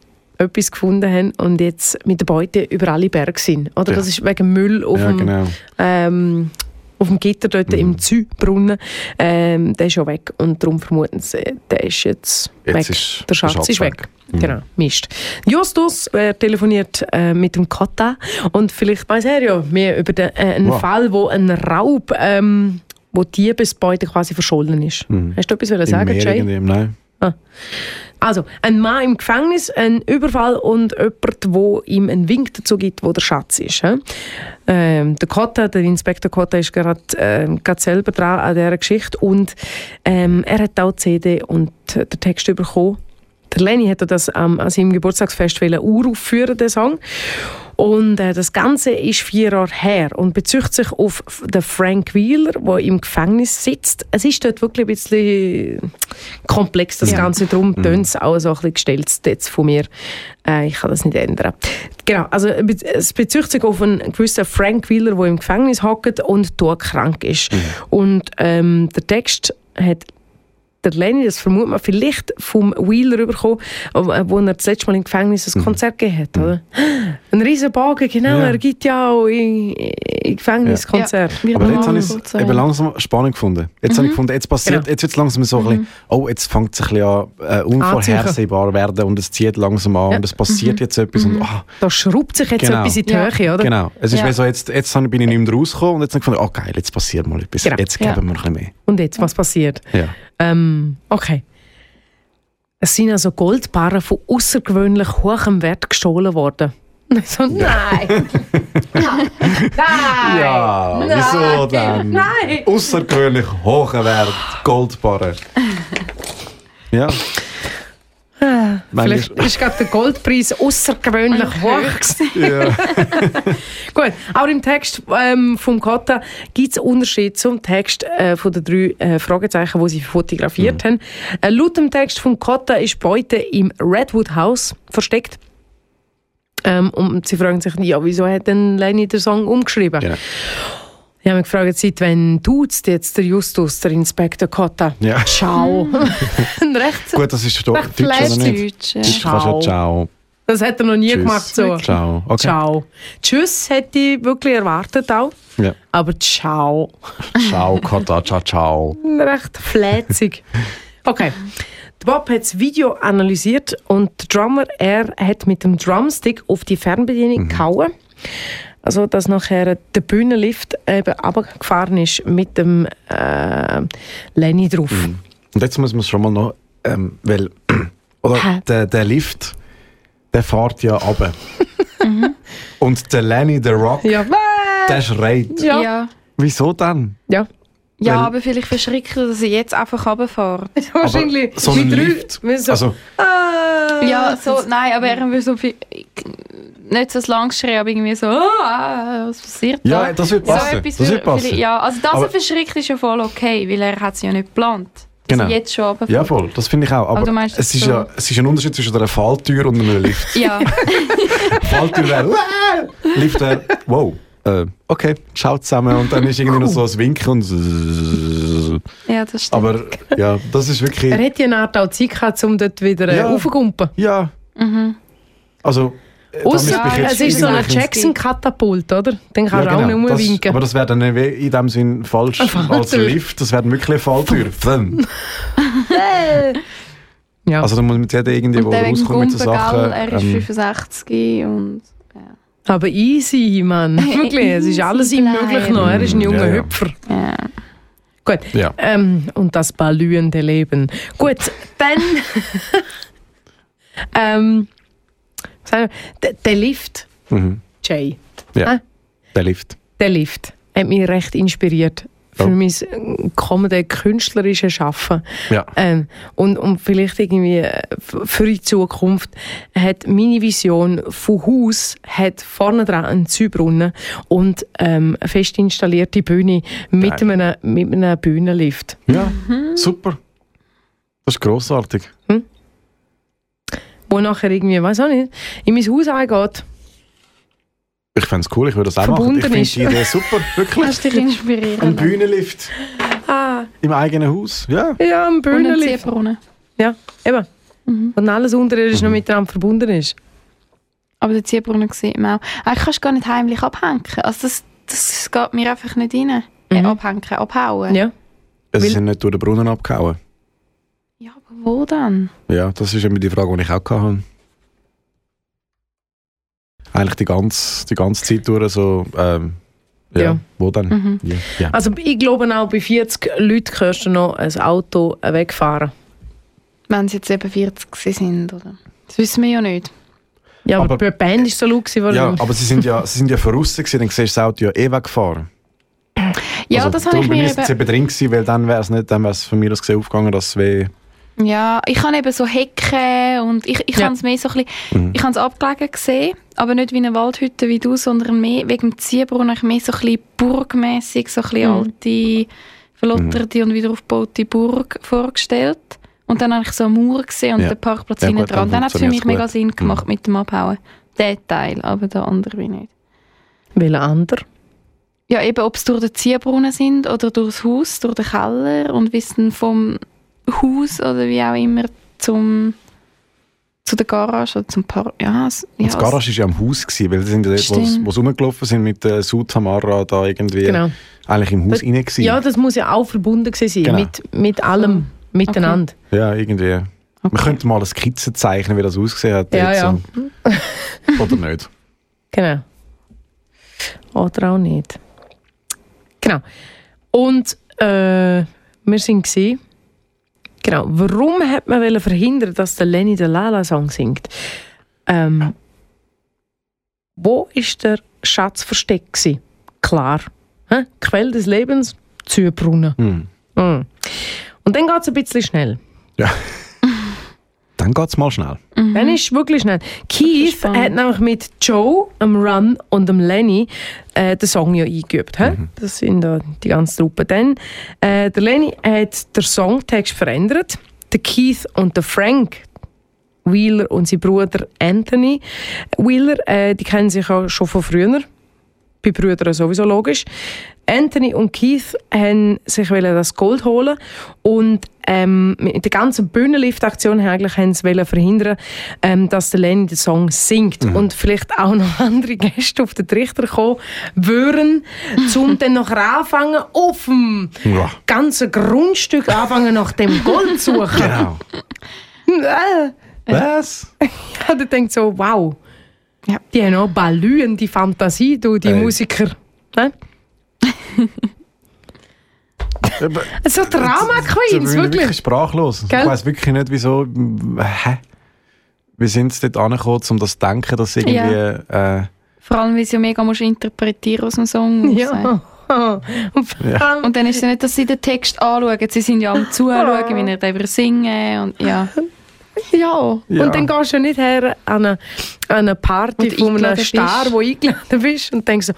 etwas gefunden haben und jetzt mit der Beute über alle Berge sind. Oder Ja. das ist wegen Müll auf Ja, dem genau. ähm, auf dem Gitter dort im Zübrunnen, ähm, der ist schon weg und darum vermuten sie, der ist jetzt, Jetzt weg. ist der Schatz ist weg. Mhm. Genau, Mist. Justus äh, telefoniert äh, mit dem Kota und vielleicht weiß er ja mehr über den, äh, einen Wow. Fall, wo ein Raub, ähm, wo Diebesbeute quasi verschollen ist. Hast du etwas sagen, Jay? irgendwie, nein. Also, ein Mann im Gefängnis, ein Überfall und jemand, wo ihm einen Wink dazu gibt, wo der Schatz ist. hä? Ähm, der Kotta, der Inspektor Kotta, ist gerade ähm, selber dran an dieser Geschichte und ähm, er hat auch die CD und äh, den Text bekommen. Der Lenny hat das ähm, an seinem Geburtstagsfest uraufführen, den Song. Und äh, das Ganze ist vier Jahre her und bezieht sich auf den Frank Wheeler, der im Gefängnis sitzt. Es ist dort wirklich ein bisschen komplex, das Ja. Ganze. Darum tönt es auch so ein bisschen gestellt jetzt von mir. Äh, ich kann das nicht ändern. Genau, also äh, es bezieht sich auf einen gewissen Frank Wheeler, der im Gefängnis hockt und dort krank ist. Und ähm, der Text hat der Lenny, das vermutet man vielleicht vom Wheeler bekommen, wo er das letzte Mal im Gefängnis ein Konzert gegeben hat. Oder? Ein riesen Bogen, genau, Ja. er gibt ja auch in, in Gefängniskonzert. Wird Aber jetzt habe ich es eben langsam spannend gefunden. Jetzt habe ich gefunden, jetzt passiert, Genau. jetzt wird es langsam so ein bisschen, oh, jetzt fängt es ein bisschen an äh, unvorhersehbar werden und es zieht langsam an Ja. und es passiert jetzt etwas und ah, Da schraubt sich jetzt Genau. etwas in die Ja. Höhe, oder? genau. Es ist Ja. wie so, jetzt, jetzt habe- bin ich nicht mehr rausgekommen und jetzt habe ich gefunden, oh geil, jetzt passiert mal etwas. Genau. Jetzt Ja. geben wir ein bisschen mehr. Und jetzt, was passiert? Ja. Ähm, okay. Es sind also Goldbarren von außergewöhnlich hohem Wert gestohlen worden. So, nein! nein! Ja, wieso dann? Nein! Außergewöhnlich hohen Wert, Goldbarren. Ja. Vielleicht ist gerade der Goldpreis außergewöhnlich hoch. Ja. Gut, auch im Text ähm, vom Kota gibt es Unterschied zum Text äh, von den drei äh, Fragezeichen, die sie fotografiert haben. Äh, laut dem Text vom Kota ist Beute im Redwood House versteckt. Ähm, und sie fragen sich, ja, wieso hat denn Lenny den Song umgeschrieben? Genau. Ich habe mich gefragt, seit wann tut's jetzt der Justus, der Inspektor Kota? Ja. Ciao. Ein recht, Gut, das ist doch Recht Deutsch oder nicht? Deutsch, ja. Du ja ciao. das hat er noch nie Tschüss. gemacht. So. Ciao. Okay. Ciao. Tschüss hätte ich wirklich erwartet auch. Ja. Aber ciao. Ciao, Kata, ciao, ciao. Recht fläzig. Okay. Bob hat das Video analysiert und der Drummer, er hat mit dem Drumstick auf die Fernbedienung gehauen. Also, dass nachher der Bühnenlift eben runtergefahren ist mit dem äh, Lenny drauf. Und jetzt muss man es schon mal noch, ähm, weil, oder der, der Lift, der fährt ja runter. Und der Lenny, der Rock, Ja. der schreit. Ja. Ja. Wieso dann? Ja. Ja, Weil- aber vielleicht verschreckt er, dass er jetzt einfach runterfährt. Wahrscheinlich. so ein Lift, So, Also, ah. Ja, so, nein, aber er will so viel, nicht so ein langes Schreien, aber irgendwie so, ah, was passiert ja, da? das wird So passen. etwas das für- wird passen. Ja, also dass Aber- er verschreckt ist ja voll okay, weil er hat es ja nicht geplant. Dass Genau. er jetzt schon runterfährt. Ja, voll, das finde ich auch. Aber, Aber du meinst es, das ist so- ja, es ist ein Unterschied zwischen einer Falltür und einem Lift. Ja, Falltür wäre, Lift wäre, wow, äh, okay, schaut zusammen und dann ist irgendwie noch so ein Winken und ja, das stimmt. aber ja, das ist wirklich, Er hätte ja eine Art auch Zeit gehabt, um dort wieder äh, Ja. raufzugumpen. ja, also äh, ich Ja, es ist so ein Jackson-Katapult, oder? Den kann Ja, er auch genau. nicht das, winken. aber das wäre dann in dem Sinn falsch als Lift, das wäre dann wirklich eine Falltür. Ja. Also da muss man jetzt irgendwie, wo rauskommt mit so Sachen. er ist ähm, 65 und... aber easy, Mann. Wirklich, es ist alles ihm möglich noch. Er ist ein Ja, junger ja. Hüpfer. Ja. Gut. Ja. Ähm, und das ballüende Leben. Gut, dann... ähm, der Lift, mhm. Jay, Ja, Ah. der Lift. der Lift, hat mich recht inspiriert für Oh. mein äh, kommende künstlerische Schaffen. Ja. Ähm, und, und vielleicht irgendwie äh, für die Zukunft hat meine Vision von Haus hat vorne dran einen Zübrunnen und ähm, eine fest installierte Bühne mit Geil. einem, mit einem Bühnenlift. Ja, super. Das ist grossartig. Wo nachher irgendwie, weiß auch nicht, in mein Haus eingeht. Ich fände es cool, ich würde das auch machen. Verbunden Ich finde ist. die Idee super, wirklich. Hast dich inspirieren Ein. Bühnenlift Ah, im eigenen Haus, ja. ja, ein Und ein Bühnenlift. Ziehbrunnen. Ja, eben. Mhm. Und alles unterirdisch noch miteinander verbunden ist. Aber den Ziehbrunnen sieht man auch. Eigentlich kannst du gar nicht heimlich abhängen. Also das, das geht mir einfach nicht rein. Äh, Mhm. abhängen, abhauen. Ja. Sie Weil- sind nicht durch den Brunnen abgehauen. Ja, aber wo dann? Ja, das ist immer die Frage, die ich auch hatte. Eigentlich die ganze, die ganze Zeit durch so, ähm, ja, Ja. wo dann? Mhm. Ja. ja. Also ich glaube auch bei 40 Leuten kannst du noch ein Auto wegfahren. Wenn sie jetzt eben 40 gewesen sind, oder? Das wissen wir ja nicht. Ja, aber, Aber- die Band ist so laut gewesen, Ja, aber sie sind ja, sie sind ja voraus gewesen, dann siehst du das Auto ja eh weggefahren. Ja, also, das habe ich mir eben... eben drin gewesen, weil dann wäre es nicht, dann wäre es von mir aus gesehen aufgegangen, dass es weh... Ja, ich habe eben so Hecken und ich, ich Ja. habe es mehr so ein bisschen... Mhm. Ich habe es abgelegen gesehen, aber nicht wie eine Waldhütte wie du, sondern mehr wegen dem Ziehbrunnen mehr so ein bisschen burgmässig, so ein bisschen Mhm. alte, verlotterte und wieder aufgebaute Burg vorgestellt. Und dann habe ich so eine Mauer gesehen und Ja. den Parkplatz Ja, hinten gut, dran. dann Dann hat es für mich funktioniert's mega gut. Sinn gemacht Mhm. mit dem Abhauen. Der Teil, aber der andere wie nicht. Welcher andere? Ja, eben, ob es durch den Ziehbrunnen sind oder durchs Haus, durch den Keller und wissen vom Haus oder wie auch immer zum zu der Garage oder zum Park. Ja, es, ja, das Garage war ja am Haus, gewesen, weil sie sind ja dort, wo sie rumgelaufen sind mit der Sud-Tamara da irgendwie Genau. eigentlich im Haus Das- rein gewesen. Ja, das muss ja auch verbunden gewesen sein. Genau. Mit, mit allem miteinander. Ja, irgendwie. Man könnte mal eine Skizze zeichnen, wie das ausgesehen hat. Ja, ja. so. Oder nicht. Genau. Oder auch nicht. Genau. Und äh, wir sind gesehen. Genau. Warum hat man wollen verhindern, dass der Lenny den Lala-Song singt? Ähm, wo ist der Schatz versteckt gewesen? Klar. Hä? Quelle des Lebens, Zürbrunnen. Hm. Mm. Und dann geht es ein bisschen schnell. Dann geht es mal schnell. Dann ist es wirklich schnell. Keith hat nämlich mit Joe, dem Run und dem Lenny äh, den Song ja eingeübt. hä? Das sind da die ganze Truppe. Dann, äh, der Lenny hat den Songtext verändert. Der Keith und der Frank Wheeler und sein Bruder Anthony Wheeler, äh, die kennen sich ja schon von früher. Bei Brüdern sowieso logisch. Anthony und Keith haben sich wollen das Gold holen und ähm, mit der ganzen Bühnenlift-Aktion eigentlich haben sie verhindern, ähm, dass der Lenny den Song singt und vielleicht auch noch andere Gäste auf den Trichter kommen würden, um dann noch anfangen auf dem Ja. ganzen Grundstück anfangen nach dem Gold zu suchen. Genau. Äh, Was? ja, der denkt so, wow. Ja. Die haben auch Ballon, die Fantasie, du, die Ey. Musiker. Ne? So Drama Jetzt Queens, bin ich wirklich wirklich. sprachlos. Gell? Ich weiß wirklich nicht, wieso. Hä? Wie sind sie dort angekommen, um das zu denken, dass irgendwie. Äh, Vor allem, weil sie ja mega musst interpretieren aus dem Song. Ja. Und allem- Und dann ist es ja nicht, dass sie den Text anschauen. Sie sind ja am Zuschauen, wie er darüber singen und ja. ja. Ja. Und dann gehst du ja nicht her an eine, an eine Party Und von einem Star, bist. wo du eingeladen bist und denkst so,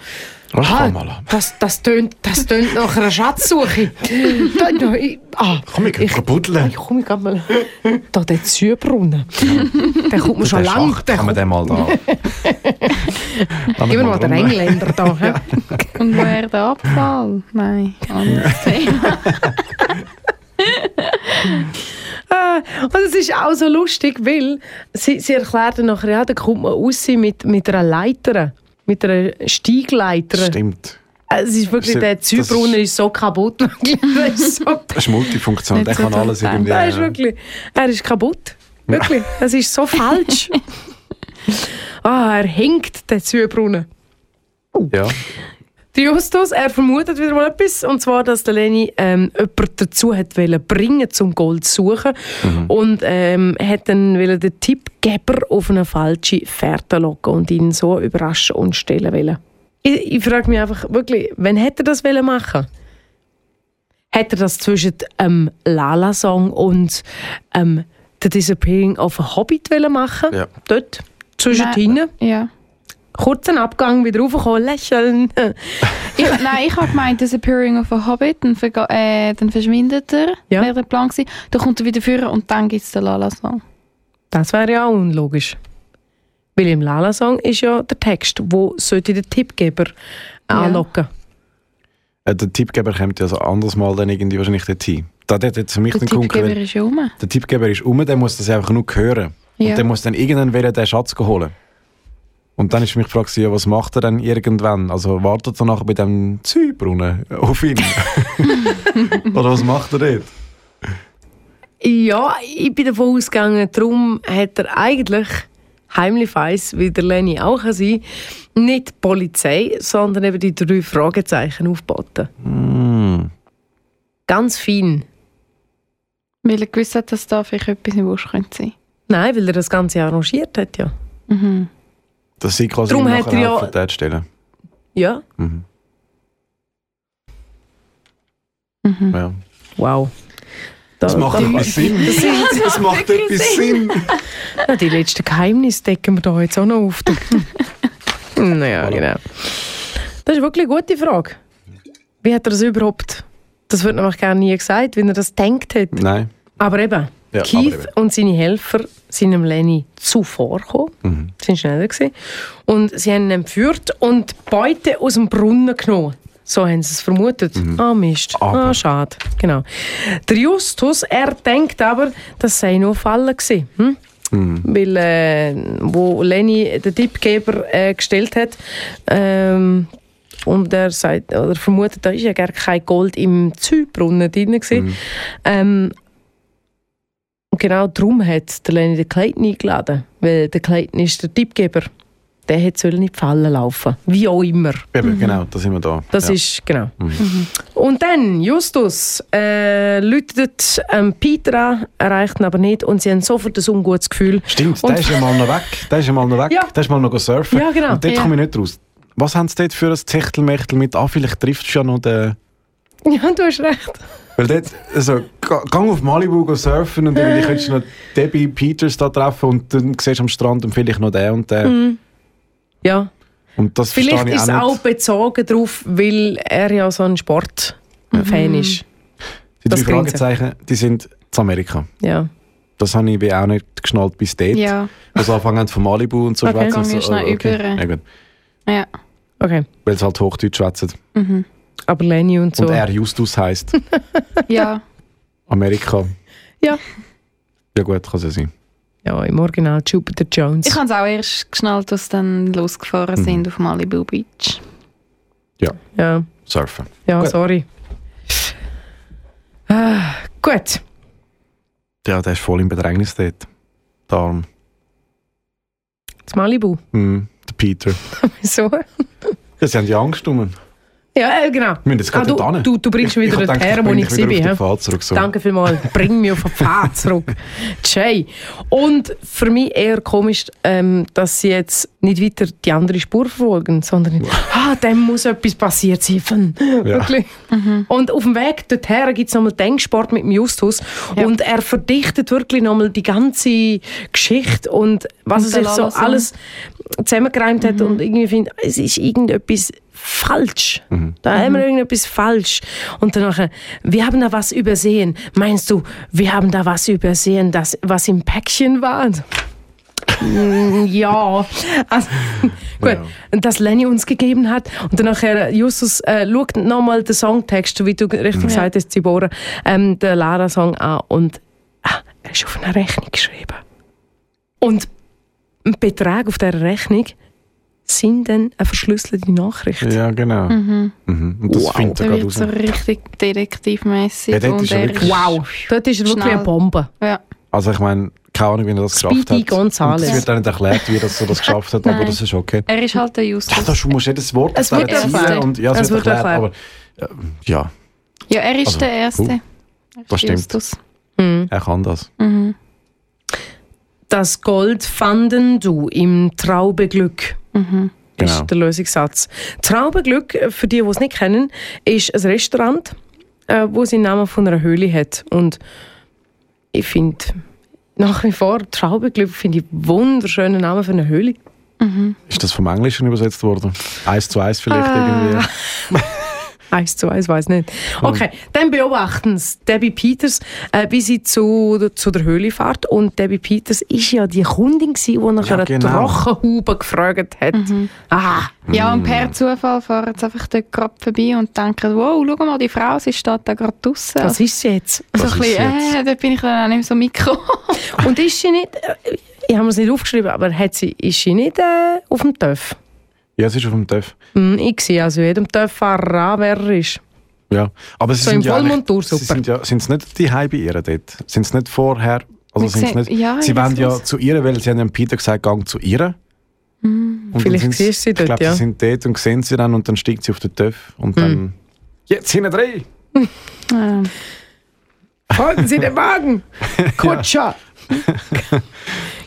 Ach, ah, das, das, tönt, das tönt nach einer Schatzsuche. Da- ich- ah, Komm, ich kann buddeln. ich komme gerade mal. Da der Zübrunnen. Der kommt mir schon Den lang. Schacht Der kommt, den mal da. Gib mir mal den rum. Engländer da. hä? Und woher der Abfall? Nein, anderes Thema. Und es ist auch so lustig, weil sie, sie erklärt dann nachher, ja, da kommt man raus mit, mit einer Leiter, mit einer Stiegleiter. Stimmt. Es ist wirklich, der Zübrunnen ist- ist so kaputt. ist, so, Das ist Multifunktion. Nicht Der so kann alles irgendwie. der ist wirklich, er ist kaputt. Wirklich. Es ist so falsch. Ah, er hängt, der Zübrunnen. Ja. Der Justus, er vermutet wieder mal etwas, und zwar, dass der Lenny ähm, jemanden dazu hat wollen bringen, zum Gold zu suchen und ähm, hat dann wollen den Tippgeber auf eine falsche Fährte locken und ihn so überraschen und stellen wollen. Ich, ich frage mich einfach wirklich, wann hätte er das wollen machen? Hätte er das zwischen ähm, Lala-Song und ähm, The Disappearing of a Hobbit wollen machen? Ja. Dort, zwischen Nein. hinten. Ja. Kurzen Abgang, wieder raufkommen, lächeln. Ich, nein, ich habe gemeint, das Appearing of a Hobbit, dann, verga- äh, dann verschwindet er, Ja. wäre der Plan gewesen. Dann kommt er wieder führen und dann gibt es den Lala-Song. Das wäre ja auch unlogisch. Weil im Lala-Song ist ja der Text, wo sollte der Tippgeber Ja. anlocken. Äh, der Tippgeber kommt ja so anders mal dann irgendwie wahrscheinlich dorthin. Da hat jetzt für mich Der den Tippgeber weil ist ja rum. der Tippgeber ist um, der muss das einfach nur hören. Ja. Und der muss dann irgendwann wieder den Schatz holen. Und dann ist für mich die Frage, ja, was macht er dann irgendwann? Also wartet er nachher bei dem Zübrunnen auf ihn? Oder was macht er dort? Ja, ich bin davon ausgegangen, darum hat er eigentlich heimlich weiss, wie der Lenny auch kann sein nicht die Polizei, sondern eben die drei Fragezeichen aufgeboten. Hm. Ganz fein. Weil er gewusst hat, dass da vielleicht etwas im Wusch könnte sein. Nein, weil er das Ganze arrangiert hat, ja. Mhm. Dass sie quasi Darum hat er ja- helfen. Ja, Mhm. Mhm. Ja. wow. Da, Das macht da- etwas Sinn. Das macht etwas Sinn. Ja, die letzten Geheimnisse decken wir da jetzt auch noch auf. naja, genau. Das ist wirklich eine gute Frage. Wie hat er das überhaupt? Das wird nämlich gar nie gesagt, wie er das denkt hat. Nein. Aber eben, Ja, Keith aber eben. und seine Helfer sind dem Lenny zuvorgekommen. Mhm. Sie sind schneller gewesen. Und sie haben ihn entführt und Beute aus dem Brunnen genommen. So haben sie es vermutet. Ah, Mist. Mhm. Aber- Ah, schade. Genau. Der Justus, er denkt aber, das sei nur Fallen gewesen. Hm? Mhm. Weil, äh, wo Lenny den Tippgeber äh, gestellt hat, ähm, und er sagt, oder vermutet, da ist ja gar kein Gold im Zübrunnen drin. Mhm. Ähm, und genau darum hat der Lenny den Clayton eingeladen. Weil der Clayton ist der Tippgeber. Der hätte sollen in die Falle laufen. Wie auch immer. Eben, genau, da sind wir da. Das ja. ist, genau. Mhm. Und dann, Justus, äh, läutet ähm, Peter an, erreicht ihn aber nicht und sie haben sofort ein ungutes Gefühl. Stimmt, Und- der ist ja mal noch weg. Der ist ja mal noch weg. Ja. Der ist mal noch surfen. Ja, genau. Und dort Ja. komme ich nicht raus. Was haben sie dort für ein Techtelmechtel mit? Ah, vielleicht trifft es ja noch den... Ja, du hast recht. Weil dort, also, ga- gang auf Malibu go surfen und dann könntest du noch Debbie Peters da treffen und dann siehst du am Strand und vielleicht noch den und den. Ja. Und das Mhm. Vielleicht ist es auch auch bezogen darauf, weil er ja so ein Sportfan ist. Die drei das. Fragezeichen, die sind zu Amerika. Ja. Das habe ich wie auch nicht geschnallt bis dort. Ja, Also anfangen von Malibu und so Okay. schwätzen. So, schnell oh, okay. über. Ja, gut. ja. Okay. Weil sie halt Hochdeutsch schwätzen. Mhm. Aber Lenny und so. Und er Justus heisst ja. Amerika. Ja. Ja gut, kann es ja sein. Ja, im Original Jupiter Jones. Ich habe es auch erst geschnallt, als sie dann losgefahren Mhm. sind auf Malibu Beach. ja, Surfen. ja Gut. sorry. Ah, gut. Ja, der ist voll im Bedrängnis dort. Der Arm. Das Malibu. Hm, der Peter. Wieso? Ja, sie haben ja Angst um ihn. Ja, äh, genau. Wir müssen jetzt Ah, du, du, du bringst mich Ich- ich wieder dorthin, wo ich war. auf? Pfad zurück, so. Danke vielmals. Bring mich auf den Pfad zurück. Jay. Und für mich eher komisch, ähm, dass sie jetzt nicht weiter die andere Spur verfolgen, sondern ah, dem muss etwas passiert sein. Wirklich. Und auf dem Weg dorthin gibt es nochmal Denksport mit dem Justus. Ja. Und er verdichtet wirklich nochmal die ganze Geschichte und was Und er sich so alles zusammengereimt hat und irgendwie findet, es ist irgendetwas falsch. Da haben wir irgendetwas falsch. Und dann nachher, wir haben da was übersehen. Meinst du, wir haben da was übersehen, das, was im Päckchen war? Mm, ja. Also, gut, Ja. das Lenny uns gegeben hat. Und dann nachher, Justus äh, schaut nochmal den Songtext, wie du richtig gesagt hast, Zibora, ähm, den Lara-Song an und ah, er ist auf einer Rechnung geschrieben. Und ein Betrag auf dieser Rechnung sind dann eine verschlüsselte Nachricht. Ja, genau. Mhm. Und das Wow. findet er gerade wird so raus. richtig detektivmäßig. Ja, dort und ist er Wow, dort ist er wirklich Schnell. eine Bombe. Ja. Also ich meine, keine Ahnung, wie er das geschafft Speedy hat. Gonzales. Und es wird auch nicht erklärt, wie er das geschafft hat, aber das ist okay. Er ist halt der Ja, Justus. da musst du jedes Wort Es wird erklärt. Und ja, es, Es wird wird erklärt, aber äh, ja, Ja, er ist Also, der Erste. Er ist Das stimmt. Justus. Mhm. er kann das. Mhm. Das Gold fanden du im Traubeglück. Mhm. Genau. ist der Lösungssatz. Traubeglück, für die, die es nicht kennen, ist ein Restaurant, äh, wo seinen Namen von einer Höhle hat. Und ich finde nach wie vor Traubeglück finde ich wunderschönen Namen für eine Höhle. Mhm. Ist das vom Englischen übersetzt worden? Eins zu eins vielleicht Ah. irgendwie? Eins zu eins, weiß nicht. Okay, dann beobachten Sie Debbie Peters, äh, wie sie zu, zu der Höhle fährt. Und Debbie Peters ist ja die Kundin, gewesen, die nach Ja, einer genau. Trockenhaube gefragt hat. Ah, Ja, und per Zufall fahren sie einfach dort gerade vorbei und denken, wow, schau mal, die Frau, sie steht da gerade draussen. was ist sie jetzt? so ein Was ist bisschen, jetzt? äh, dort bin ich dann auch nicht mehr so mitgekommen. Und ist sie nicht, äh, ich habe es nicht aufgeschrieben, aber hat sie, ist sie nicht äh, auf dem TÜV? Ja, es ist auf dem TÜV. Hm, ich sehe also jedem TÜV-Fahrer an, wer er ist. Ja. Aber sie So sind ja Sie sind ja, sind es nicht die bei ihr dort? Sind es nicht vorher? Also sind's nicht, ja, sie wollen ja zu ihr, weil sie haben ja Peter gesagt, gang zu ihr. Und dann Vielleicht sind siehst du sie dort, Ich glaube, ja. sie sind dort und sehen sie dann und dann steigt sie auf den TÜV und dann... Jetzt hinten! Ähm, Folgen Sie dem Wagen! Kutscher!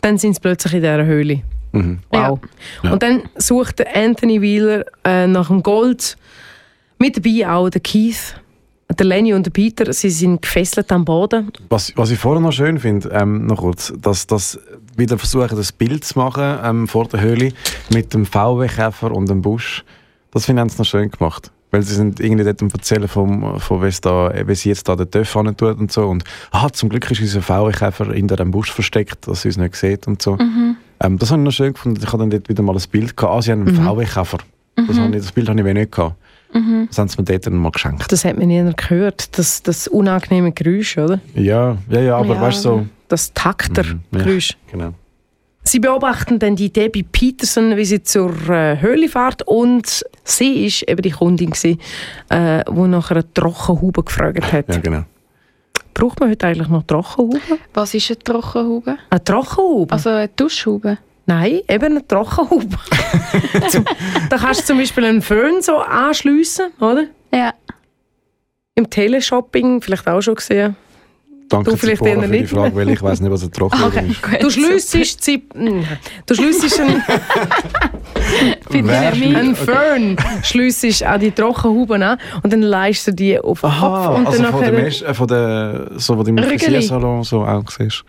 dann sind sie plötzlich in dieser Höhle. Mhm. Wow. Ja. Und dann sucht der Anthony Wheeler äh, nach dem Gold. Mit dabei auch der Keith, der Lenny und der Peter. Sie sind gefesselt am Boden. Was, was ich vorher noch schön finde, ähm, noch kurz, dass das wieder versuchen, das Bild zu machen ähm, vor der Höhle mit dem VW-Käfer und dem Busch. Das finde ich haben sie noch schön gemacht. Weil sie sind irgendwie dort am erzählen, vom, von wie, es da, wie sie jetzt da den TÜV hin tut und so. Und ah, zum Glück ist unser VW-Käfer in dem Busch versteckt, dass sie es nicht sieht und so. Ähm, das habe ich noch schön gefunden. Ich habe dann dort wieder mal ein Bild gehabt. Ah, sie haben einen VW-Käfer. Das, ich- das Bild habe ich nicht gehabt. Das haben sie mir dort dann mal geschenkt. Das hat man nie gehört. Das, das unangenehme Geräusch, oder? Ja, ja, ja, aber Ja, weißt du, so. Das Takter-Geräusch. Genau. Sie beobachten dann die Debbie Peterson, wie sie zur äh, Höhle fährt und sie ist eben die Kundin gewesen, äh, die nach einer Trockenhaube gefragt hat. Ja, genau. Braucht man heute eigentlich noch Trockenhaube? was ist eine Trockenhaube? Eine Trockenhaube? Also eine Duschhaube? Nein, eben eine Trockenhaube. Da kannst du zum Beispiel einen Föhn so anschliessen, oder? Ja. Im Teleshopping, vielleicht auch schon gesehen. Danke Du vielleicht Zipora für die nicht. Frage, weil ich weiß nicht, was ein Trockenhaube Okay. ist. Gut, Du schliessest sie, Nein. du nicht mich. einen Föhn schliessest an die Trockenhaube an und dann leist du die auf den Kopf Aha, und also dann von der, Mesh, äh, von der so, wo du im. Frisiersalon so auch siehst.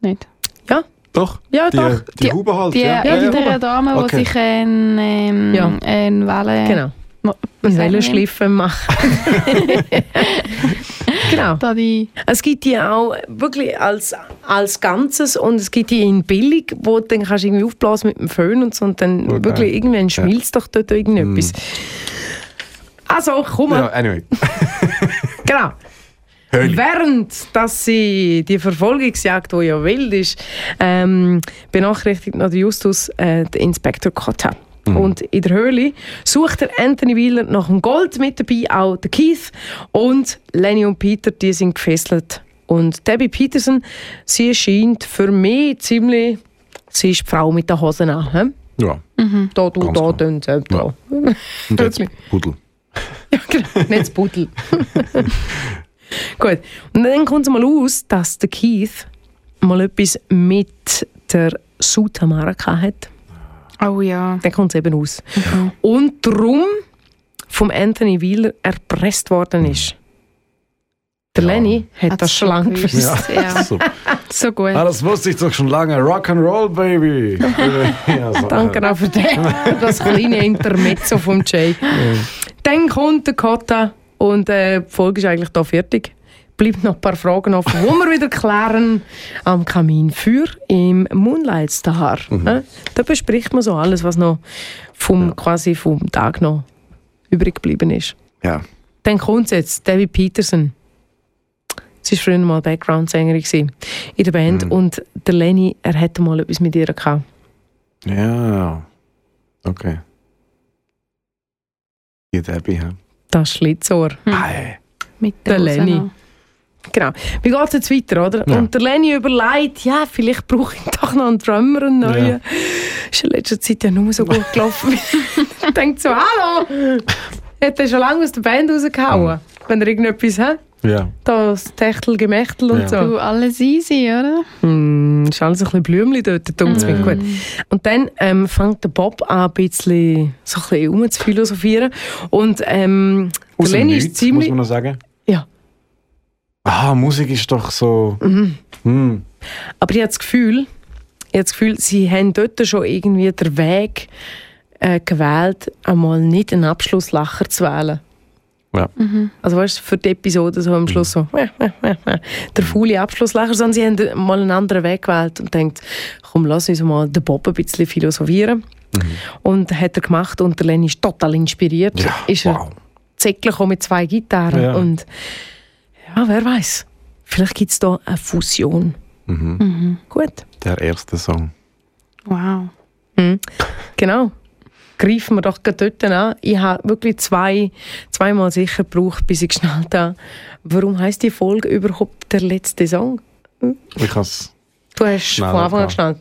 Nicht. Ja, Doch? ja Die, doch. die, Haube halt, Die ja. Ja, die ältere Haube. Dame, die Okay. sich ein, ähm, Ja. ein Welle... Genau. Mo- wie Ein genau. Die... Es gibt die auch wirklich als, als Ganzes und es gibt die in billig, wo du dann kannst du irgendwie aufblasen mit dem Föhn und so und dann Okay. wirklich irgendwann schmilzt doch dort irgendetwas. Also, komm mal. Ja, anyway. Genau. Höhle. Während dass sie die Verfolgungsjagd, die ja wild ist, ähm, benachrichtigt noch Justus äh, den Inspektor Cotta. Und in der Höhle sucht der Anthony Wheeler nach dem Gold mit dabei, auch der Keith und Lenny und Peter, die sind gefesselt. Und Debbie Peterson, sie erscheint für mich ziemlich, sie ist die Frau mit den Hosen an. He? Ja, Da, du, Ganz da, klar. da, da. da. und jetzt. Pudel. Ja, genau. Nicht das Pudel. Gut. Und dann kommt es mal aus, dass der Keith mal etwas mit der Sutamara hat. Oh ja. Dann kommt es eben aus. Und darum vom Anthony Wheeler erpresst worden ist. Der Ja. Lenny hat Hat's das schon lange gewusst. gewusst. Ja. So. So gut. Ah, das wusste ich doch schon lange. Rock'n'Roll, Baby. ja, so. Danke auch für den, das kleine Intermezzo vom Jay. Dann kommt der Cotta und äh, die Folge ist eigentlich da fertig. Bleibt noch ein paar Fragen offen, die wir wieder klären am Kaminfeuer im Moonlight Star. Äh, Da bespricht man so alles, was noch vom, quasi vom Tag noch übrig geblieben ist. Ja. Dann kommt jetzt David Peterson. Sie war früher mal Background-Sängerin in der Band und der Lenny, er hätte mal etwas mit ihr gehabt. Ja. Okay. Die Debbie, hä? Das Schlitzohr. Ei. Mit Der Hose Lenny. Genau. Wie geht es jetzt weiter, oder? Ja. Und der Lenny überlegt, ja, vielleicht brauche ich doch noch einen Drummer, einen neuen. Ja. Ist in letzter Zeit ja nur so gut gelaufen. ich denke so, hallo, hätte er schon lange aus der Band rausgehauen, wenn er irgendetwas hat. Ja. Das Techtel, Gemächtel und Ja. so. Du, alles easy, oder? Hm, ist alles ein bisschen Blümchen dort, dunkt Ja. mir gut. Und dann ähm, fängt der Bob an, ein bisschen, so ein bisschen rumzuphilosophieren. Und ähm, der Lenny ist ziemlich... muss man noch sagen. Ja. Ah, Musik ist doch so... Mhm. Hm. Aber ich habe das Gefühl, ich habe das Gefühl, sie haben dort schon irgendwie den Weg äh, gewählt, einmal nicht einen Abschlusslacher zu wählen. Ja. Mhm. Also weißt du, für die Episode so am Schluss so äh, äh, der faule Abschlusslacher, sondern sie haben mal einen anderen Weg gewählt und denkt, komm, lass uns mal den Bob ein bisschen philosophieren. Und hat er gemacht und der Lenny ist total inspiriert. Ja, ist er wow. Zeckler gekommen mit zwei Gitarren Ja. und ja, wer weiß, vielleicht gibt es da eine Fusion. Mhm. Mhm. Gut. Der erste Song. Wow. Mhm. Genau. Greifen wir doch gerade dort an. Ich habe wirklich zwei, zweimal sicher gebraucht, bis ich geschnallt habe, warum heißt die Folge überhaupt der letzte Song? Ich has Du hast von Anfang an geschnallt.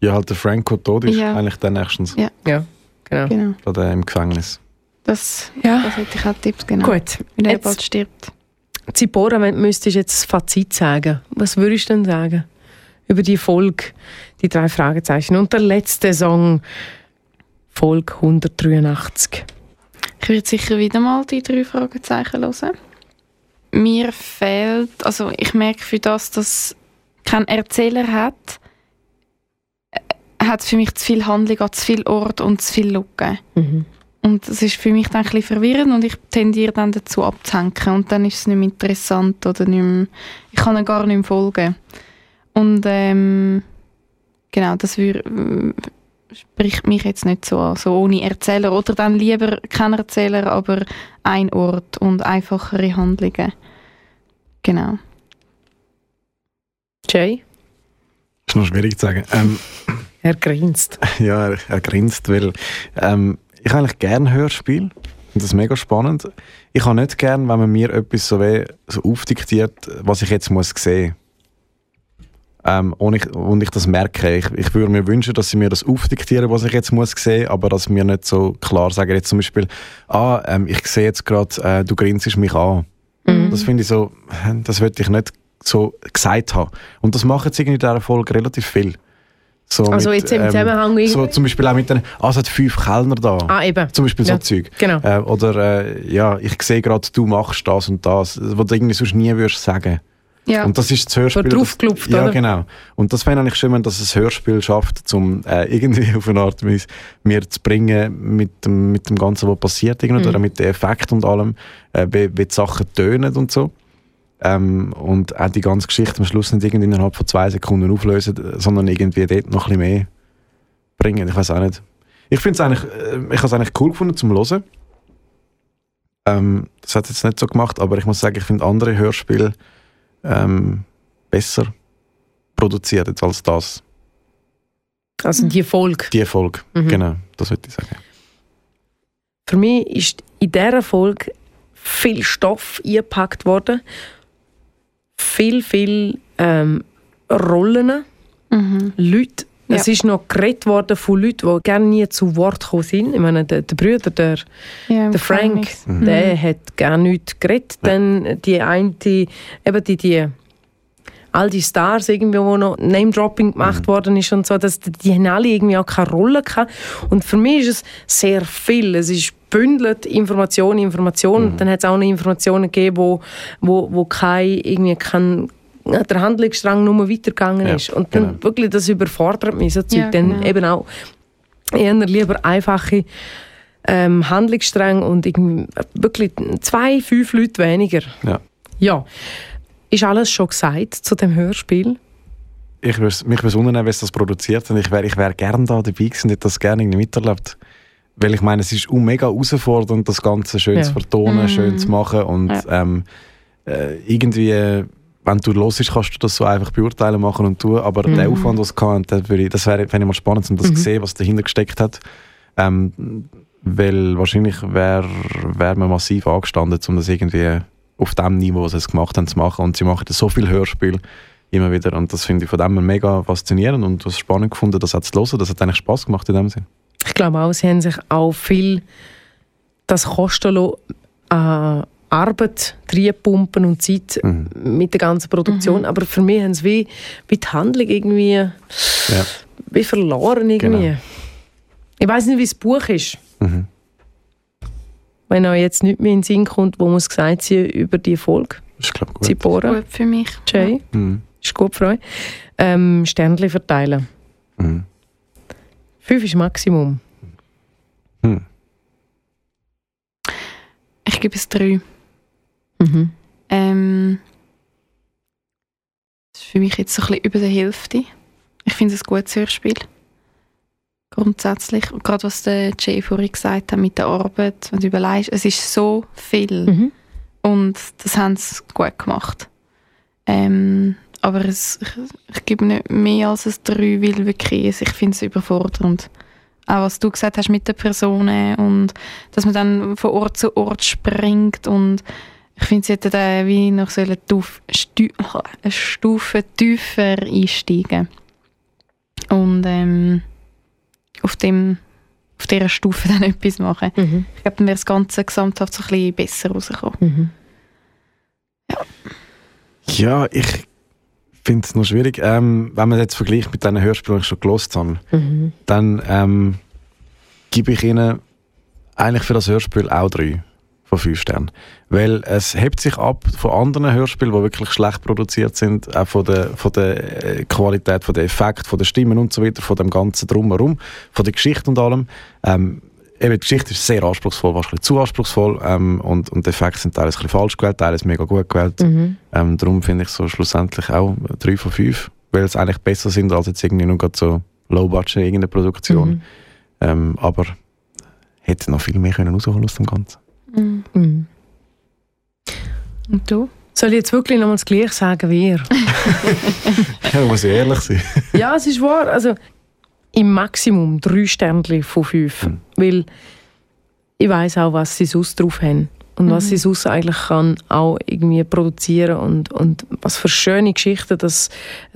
ja halt der Franco tot ist, Ja. eigentlich der nächstens. Ja. Ja, genau. Genau. Gerade im Gefängnis. Das, Ja. das hätte ich auch Tipps, genau. Gut. Wenn er Jetzt- bald stirbt. Zipora, wenn du müsstest jetzt das Fazit sagen, was würdest du denn sagen über die Folge, die drei Fragezeichen und der letzte Song, Folge 183? Ich würde sicher wieder mal die drei Fragezeichen hören. Mir fehlt, also ich merke für das, dass kein Erzähler hat, äh, hat für mich zu viel Handlung an zu viel Ort und zu viel Lücken. Mhm. Und das ist für mich dann ein bisschen verwirrend und ich tendiere dann dazu abzuhängen und dann ist es nicht mehr interessant oder nicht mehr, ich kann ihnen gar nicht mehr folgen. Und ähm, genau, das wür, spricht mich jetzt nicht so an, so ohne Erzähler oder dann lieber kein Erzähler, aber ein Ort und einfachere Handlungen. Genau. Jay? Ist noch schwierig zu sagen. Ähm, Er grinst. ja, er, er grinst, weil ähm, ich eigentlich gerne Hörspiel. Das mega spannend. Ich habe nicht gern, wenn man mir etwas so, wie, so aufdiktiert, was ich jetzt muss sehen ähm, und, ich, und ich das merke. Ich, ich würde mir wünschen, dass sie mir das aufdiktieren, was ich jetzt muss sehen, aber dass sie mir nicht so klar sagen, jetzt zum Beispiel, ah, ähm, ich sehe jetzt gerade, äh, du grinst mich an. Mhm. Das finde ich so, das würde ich nicht so gesagt haben. Und das machen sie in dieser Folge relativ viel. So Also mit, jetzt im ähm, Zusammenhang so zum Beispiel auch mit den, ah, es hat fünf Kellner da. Ah, eben. Zum Beispiel Ja. so Zeug. Genau. Äh, oder, äh, ja, ich sehe gerade, du machst das und das, was du irgendwie sonst nie würdest sagen. Ja. Und das ist das Hörspiel. So draufgelupft, Ja, oder? genau. Und das fände ich schön, wenn das ein Hörspiel schafft, um äh, irgendwie auf eine Art Weise mir zu bringen mit dem, mit dem Ganzen, was passiert, irgendwie, Mhm. oder mit den Effekten und allem, äh, wie, wie die Sachen tönen und so. Ähm, und auch die ganze Geschichte am Schluss nicht irgendwie innerhalb von zwei Sekunden auflösen, äh, sondern irgendwie dort noch ein bisschen mehr bringen. Ich weiß auch nicht. Ich finde es eigentlich, äh, ich habe es eigentlich cool gefunden zum Hören. Ähm, das hat es jetzt nicht so gemacht, aber ich muss sagen, ich finde andere Hörspiele ähm, besser produziert jetzt als das. Also die Folge. Die Folge, Mhm. genau, das würde ich sagen. Für mich ist in dieser Folge viel Stoff eingepackt worden. Viel, viel ähm, Rollen. Mhm. Leute. Ja. Es ist noch geredet worden von Leuten, die gerne nie zu Wort gekommen sind. Ich meine, der, der Bruder, der, Ja, der Frank. Mhm. der hat gar nichts geredet. Ja. Dann die eine, eben die, die all die Stars irgendwie, wo noch Name-Dropping gemacht worden ist und so, dass die, die haben alle irgendwie auch keine Rolle gehabt. Und für mich ist es sehr viel. Es ist bündelt Information, Information. Dann hat es auch noch Informationen gegeben, wo, wo, wo kein, irgendwie kein, der Handlungsstrang nur weitergegangen Ja, ist. Und dann genau. wirklich, das überfordert mich, so Zeug. Ja, Dann genau. eben auch eher lieber einfache ähm, Handlungsstränge und irgendwie wirklich zwei, fünf Leute weniger. Ja. Ja. Ist alles schon gesagt zu dem Hörspiel? Ich würd's, mich würde es wundern, wer es das produziert und ich wäre ich wär gerne da dabei gewesen und hätte das gerne irgendwie miterlebt. Weil ich meine, es ist auch mega herausfordernd, das Ganze schön Ja. zu vertonen, Mhm. schön zu machen und ähm, äh, irgendwie, äh, wenn du los ist, kannst du das so einfach beurteilen, machen und tun, aber Mhm. der Aufwand, was es kann, das, würde ich, das wäre ich mal spannend, um das Mhm. zu sehen, was dahinter gesteckt hat. Ähm, weil wahrscheinlich wäre wär man massiv angestanden, um das irgendwie auf dem Niveau, was sie es gemacht haben, zu machen. Und sie machen so viel Hörspiel immer wieder. Und das finde ich von dem her mega faszinierend und was spannend gefunden, das auch zu hören. Das hat eigentlich Spaß gemacht in dem Sinn. Ich glaube auch, sie haben sich auch viel das kosten lassen, äh, Arbeit reinpumpen und Zeit Mhm. mit der ganzen Produktion. Aber für mich haben sie wie, wie die Handlung irgendwie Ja. wie verloren. Irgendwie. Genau. Ich weiß nicht, wie das Buch ist. Mhm. Wenn euch jetzt nicht mehr in den Sinn kommt, wo muss gesagt sein über die Folge. Das ist, glaube ich, gut. Zipora, Gut für mich. Jay, Mhm. ist gut für euch. Ähm, Sternchen verteilen. Mhm. Fünf ist Maximum. Mhm. Ich gebe es drei. Mhm. Ähm, das ist für mich jetzt so ein bisschen über der Hälfte. Ich finde es ein gutes Hörspiel. Grundsätzlich. Und gerade was der Jay vorhin gesagt hat mit der Arbeit, wenn du überlegst, es ist so viel. Mhm. Und das haben sie gut gemacht. Ähm, aber es, ich, ich gebe nicht mehr als ein 3, weil wirklich, ich finde es überfordernd. Auch was du gesagt hast mit den Personen und dass man dann von Ort zu Ort springt und ich finde, sie hätten da wie noch so eine, Tuf, Stu, eine Stufe tiefer einsteigen. Und ähm, auf, dem, auf dieser Stufe dann etwas machen. Mhm. Ich glaube, dann wäre das Ganze gesamthaft so ein bisschen besser rausgekommen. Mhm. Ja, ich finde es noch schwierig. Ähm, wenn man jetzt vergleicht mit den Hörspielen, die ich schon gelost habe, Mhm. dann ähm, gebe ich ihnen eigentlich für das Hörspiel auch drei von fünf Sternen. Weil es hebt sich ab von anderen Hörspielen, die wirklich schlecht produziert sind, auch von der, von der äh, Qualität, von der Effekt, von der Stimmen und so weiter, von dem ganzen Drumherum, von der Geschichte und allem. Ähm, eben, die Geschichte ist sehr anspruchsvoll, wahrscheinlich zu anspruchsvoll ähm, und, und die Effekte sind teilweise ein bisschen falsch gewählt, teilweise mega gut gewählt. Mhm. Ähm, darum finde ich so schlussendlich auch drei von fünf, weil es eigentlich besser sind als jetzt irgendwie nur so Low-Budget irgendeine Produktion. Mhm. Ähm, aber hätte noch viel mehr können rausholen aus dem Ganzen. Mhm. Mhm. Und du? Soll ich jetzt wirklich nochmal das Gleiche sagen wie ihr? Ja, muss ich ehrlich sein. ja, es ist wahr. Also im Maximum drei Sternchen von fünf. Mhm. Weil ich weiß auch, was sie sonst drauf haben. Und was Mhm. sie sonst eigentlich kann auch irgendwie produzieren und, und was für schöne Geschichten das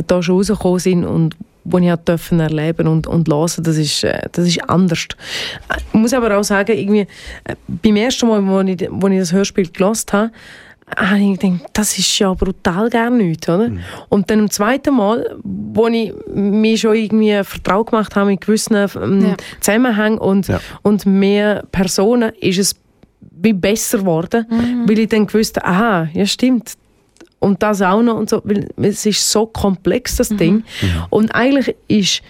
da schon rausgekommen sind und wo ich dürfen erleben und, und hören, das ist, äh, das ist anders. Ich muss aber auch sagen, irgendwie, äh, beim ersten Mal, wo ich, wo ich das Hörspiel gelesen habe, habe ich gedacht, das ist ja brutal gar nichts, oder? Und dann am zweiten Mal, wo ich mir schon irgendwie vertraut gemacht habe mit gewissen ähm, Ja. Zusammenhängen und, Ja. und mehr Personen, ist es wie besser geworden, weil ich dann gewusst aha, ja stimmt. Und das auch noch und so, weil es ist so komplex, das Ding. Und eigentlich ist,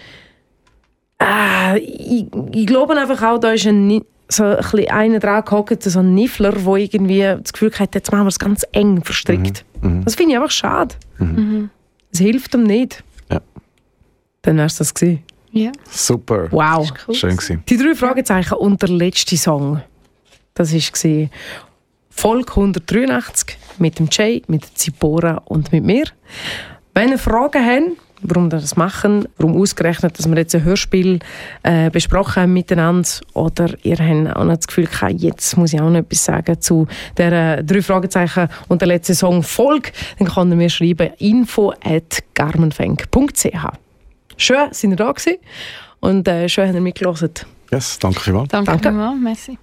äh, ich, ich glaube einfach auch, da ist ein, so ein bisschen einer dran gehockt, so ein Niffler, der irgendwie das Gefühl hat, jetzt machen wir es ganz eng verstrickt. Mhm. Das finde ich einfach schade. Mhm. Es hilft ihm nicht. Ja. Dann wär's das gewesen. Ja. Super. Wow. cool. Schön gewesen. Die drei Fragezeichen und der letzte Song. Das war Volk 183 mit dem Jay, mit der Zipora und mit mir. Wenn ihr Fragen habt, warum wir das machen, warum ausgerechnet, dass wir jetzt ein Hörspiel äh, besprochen haben miteinander oder ihr habt auch noch das Gefühl gehabt, jetzt muss ich auch noch etwas sagen zu der äh, drei Fragezeichen und der letzte Song Volk, dann kann ihr mir schreiben info at garmenfeng.ch Schön, sind ihr da gewesen und äh, schön, habt ihr mitgehört. Yes, danke vielmals. Danke, Danke. vielmals. Merci.